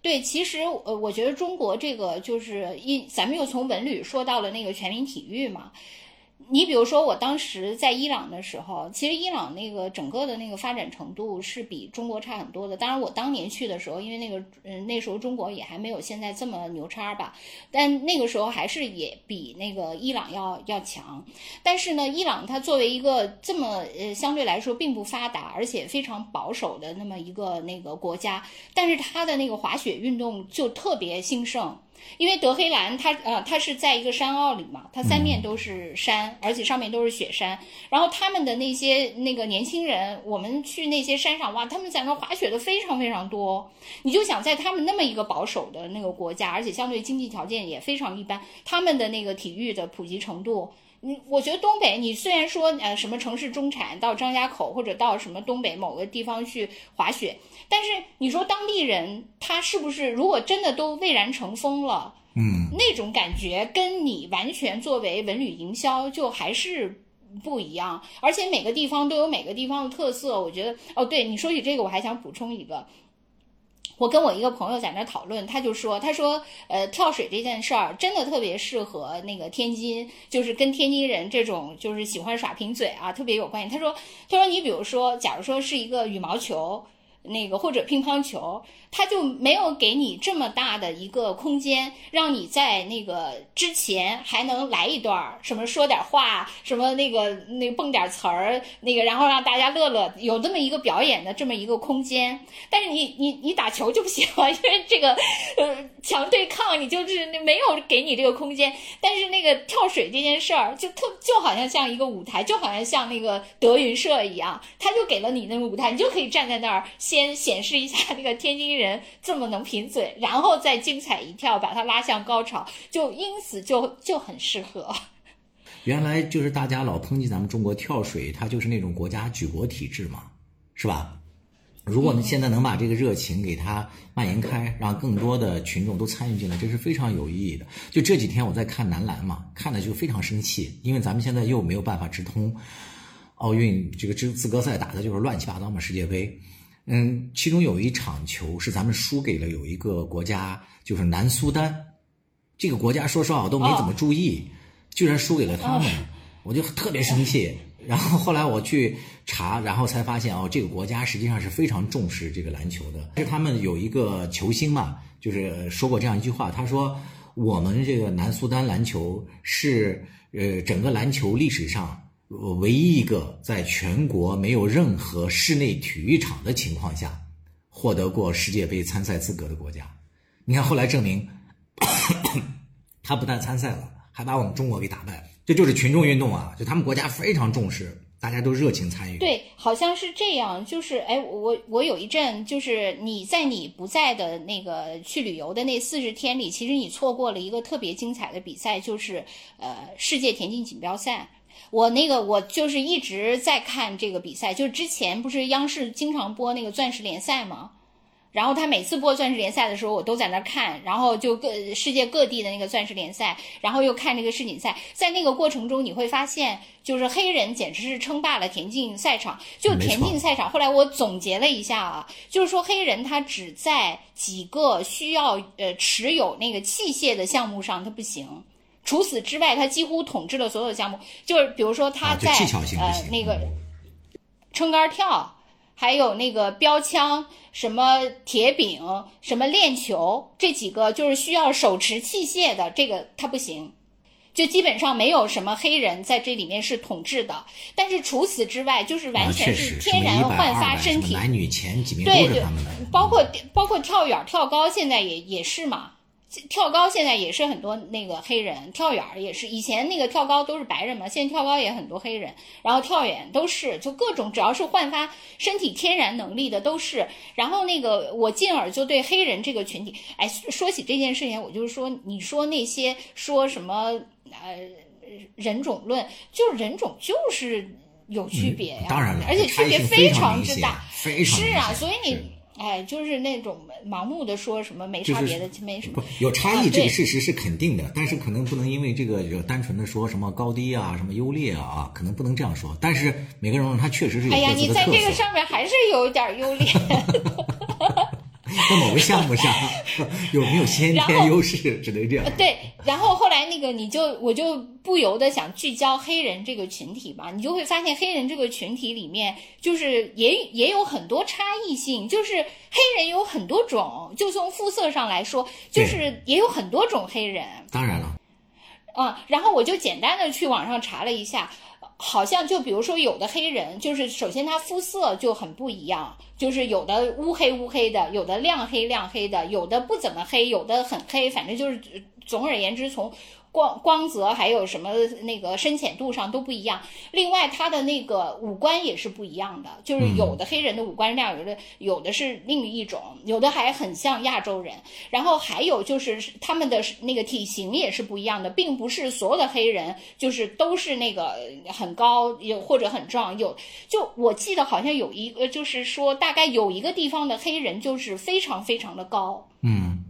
对，其实呃，我觉得中国这个就是一，咱们又从文旅说到了那个全民体育嘛。你比如说，我当时在伊朗的时候，其实伊朗那个整个的那个发展程度是比中国差很多的。当然，我当年去的时候，因为那个嗯那时候中国也还没有现在这么牛叉吧，但那个时候还是也比那个伊朗要要强。但是呢，伊朗它作为一个这么呃相对来说并不发达，而且非常保守的那么一个那个国家，但是它的那个滑雪运动就特别兴盛。因为德黑兰它呃它是在一个山坳里嘛，它三面都是山，而且上面都是雪山。然后他们的那些那个年轻人，我们去那些山上哇，他们在那滑雪的非常非常多。你就想在他们那么一个保守的那个国家，而且相对经济条件也非常一般，他们的那个体育的普及程度。你我觉得东北，你虽然说呃什么城市中产到张家口或者到什么东北某个地方去滑雪，但是你说当地人他是不是如果真的都蔚然成风了，嗯，那种感觉跟你完全作为文旅营销就还是不一样，而且每个地方都有每个地方的特色。我觉得哦，对你说起这个，我还想补充一个。我跟我一个朋友在那儿讨论，他就说，他说，呃，跳水这件事儿真的特别适合那个天津，就是跟天津人这种就是喜欢耍贫嘴啊，特别有关系。他说，他说你比如说，假如说是一个羽毛球。那个或者乒乓球，他就没有给你这么大的一个空间，让你在那个之前还能来一段儿什么说点话，什么那个那蹦点词儿，那个然后让大家乐乐，有这么一个表演的这么一个空间。但是你你你打球就不行了，因为这个呃强对抗，你就是没有给你这个空间。但是那个跳水这件事儿，就特就好像像一个舞台，就好像像那个德云社一样，他就给了你那个舞台，你就可以站在那儿先显示一下那个天津人这么能贫嘴，然后再精彩一跳，把他拉向高潮，就因此就就很适合。原来就是大家老抨击咱们中国跳水，它就是那种国家举国体制嘛，是吧？如果现在能把这个热情给它蔓延开，让更多的群众都参与进来，这是非常有意义的。就这几天我在看男篮嘛，看的就非常生气，因为咱们现在又没有办法直通奥运这个资资格赛，打的就是乱七八糟嘛，世界杯。嗯，其中有一场球是咱们输给了有一个国家，就是南苏丹。这个国家说实话我都没怎么注意，居然输给了他们，我就特别生气。然后后来我去查，然后才发现哦，这个国家实际上是非常重视这个篮球的。是他们有一个球星嘛，就是说过这样一句话，他说：“我们这个南苏丹篮球是呃整个篮球历史上唯一一个在全国没有任何室内体育场的情况下获得过世界杯参赛资格的国家。”你看后来证明，他不但参赛了，还把我们中国给打败了。这就是群众运动啊！就他们国家非常重视，大家都热情参与。对，好像是这样。就是哎，我我有一阵，就是你在你不在的那个去旅游的那四十天里，其实你错过了一个特别精彩的比赛，就是呃世界田径锦标赛。我那个我就是一直在看这个比赛，就是之前不是央视经常播那个钻石联赛吗？然后他每次播钻石联赛的时候，我都在那看，然后就各世界各地的那个钻石联赛，然后又看那个世锦赛，在那个过程中，你会发现，就是黑人简直是称霸了田径赛场。就田径赛场，后来我总结了一下啊，就是说黑人他只在几个需要呃持有那个器械的项目上他不行，除此之外，他几乎统治了所有项目。就是比如说他在呃那个撑杆跳。还有那个标枪，什么铁饼，什么链球，这几个就是需要手持器械的，这个他不行，就基本上没有什么黑人在这里面是统治的。但是除此之外，就是完全是天然焕发身体，男女前几名都是他们的。包括包括跳远、跳高，现在也也是嘛。跳高现在也是很多那个黑人，跳远也是以前那个跳高都是白人嘛，现在跳高也很多黑人，然后跳远都是就各种只要是焕发身体天然能力的都是。然后那个我进而就对黑人这个群体，哎，说起这件事情，我就是说，你说那些说什么呃人种论，就是人种就是有区别呀，当然了，而且区别非常之大，是啊，所以你。哎，就是那种盲目的说什么没差别的，没什么。有差异，这个事实是肯定的，但是可能不能因为这个就单纯的说什么高低啊，什么优劣啊啊，可能不能这样说。但是每个人他确实是有哎呀，你在这个上面还是有点优劣。在某个项目上 有没有先天优势，只能这样。对，然后后来那个你就我就不由得想聚焦黑人这个群体嘛，你就会发现黑人这个群体里面就是也也有很多差异性，就是黑人有很多种，就从肤色上来说，就是也有很多种黑人。当然了。嗯，然后我就简单的去网上查了一下。好像就比如说有的黑人，就是首先他肤色就很不一样，就是有的乌黑乌黑的，有的亮黑亮黑的，有的不怎么黑，有的很黑，反正就是总而言之从。光光泽还有什么那个深浅度上都不一样。另外，他的那个五官也是不一样的，就是有的黑人的五官亮，有的有的是另一种，有的还很像亚洲人。然后还有就是他们的那个体型也是不一样的，并不是所有的黑人就是都是那个很高有或者很壮。有就我记得好像有一个就是说大概有一个地方的黑人就是非常非常的高。嗯。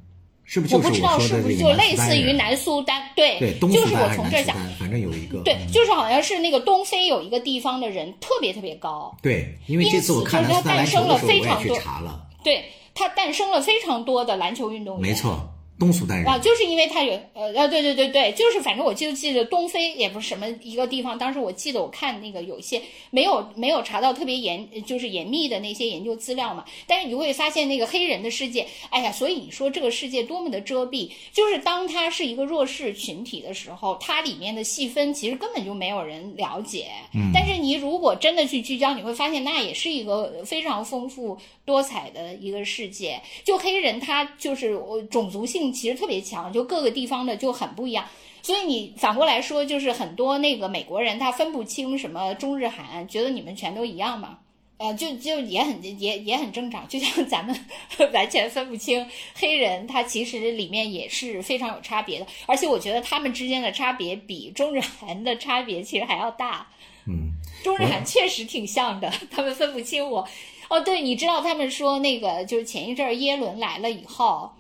是不是？我不知道是不是就类似于南苏丹？对，就是我从这想，反正有一个。对，就是好像是那个东非有一个地方的人特别特别高。对，因为这次我看他诞生了非常多，查了。对他诞生了非常多的篮球运动员。没错，东苏丹人。啊，就是因为他有呃呃，对对对对，就是反正我就记得东非也不是什么一个地方，当时我记得我看那个有些没有没有查到特别严就是严密的那些研究资料嘛，但是你会发现那个黑人的世界，哎呀，所以你说这个世界多么的遮蔽，就是当他是一个弱势群体的时候，它里面的细分其实根本就没有人了解，嗯，但是你如果真的去聚焦，你会发现那也是一个非常丰富多彩的一个世界，就黑人他就是种族性。其实特别强，就各个地方的就很不一样，所以你反过来说，就是很多那个美国人他分不清什么中日韩，觉得你们全都一样嘛，呃，就就也很也也很正常，就像咱们 完全分不清黑人，他其实里面也是非常有差别的，而且我觉得他们之间的差别比中日韩的差别其实还要大，嗯，中日韩确实挺像的，他们分不清我，哦，对，你知道他们说那个就是前一阵耶伦来了以后。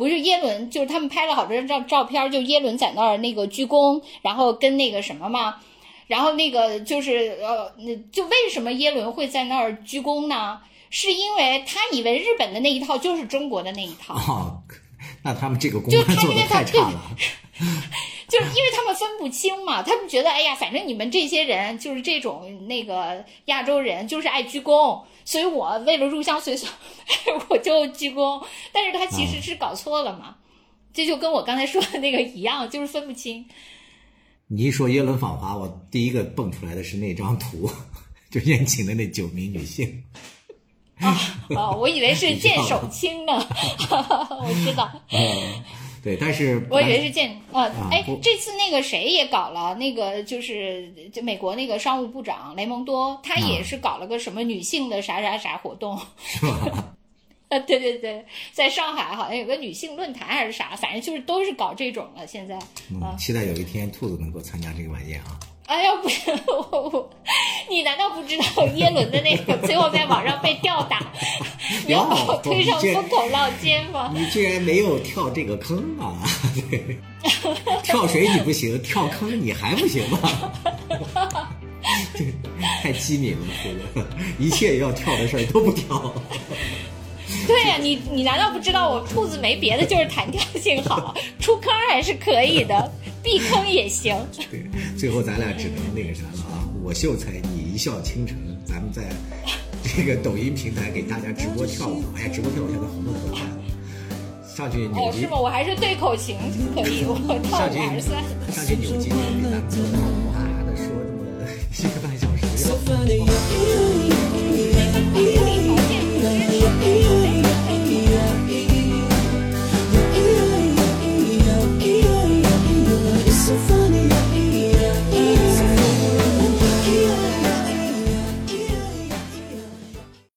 不是耶伦，就是他们拍了好多张照照片，就耶伦在那儿那个鞠躬，然后跟那个什么嘛，然后那个就是呃，那就为什么耶伦会在那儿鞠躬呢？是因为他以为日本的那一套就是中国的那一套。哦，那他们这个公关做的太差了。就是因为他们分不清嘛，他们觉得哎呀，反正你们这些人就是这种那个亚洲人，就是爱鞠躬。所以我为了入乡随俗，我就鞠躬。但是他其实是搞错了嘛，这就跟我刚才说的那个一样，就是分不清。你一说耶伦访华，我第一个蹦出来的是那张图，就宴请的那九名女性。啊哦，我以为是见手青呢，我知道。对，但是我以为是见呃，哎，这次那个谁也搞了，那个就是就美国那个商务部长雷蒙多，他也是搞了个什么女性的啥啥啥活动，是吧？啊，对对对，在上海好像有个女性论坛还是啥，反正就是都是搞这种了。现在，嗯，期待有一天兔子能够参加这个晚宴啊。哎呀，不是 我，你难道不知道耶伦的那个最后在网上被吊打，你要把我推上风口浪尖吗？你居然没有跳这个坑啊！对跳水你不行，跳坑你还不行吗？这太机敏了，这个一切要跳的事儿都不跳。对呀、你你难道不知道我兔子没别的，就是弹跳性好，出坑还是可以的，避坑也行。对，最后咱俩只能那个啥了啊！我秀才，你一笑倾城，咱们在 这个抖音平台给大家直播跳舞。哎呀，直播跳舞现在红的可快了。上去扭哦，是吗？我还是对口琴可以，我跳舞还是算。上去扭筋，给咱们说。一个半小时。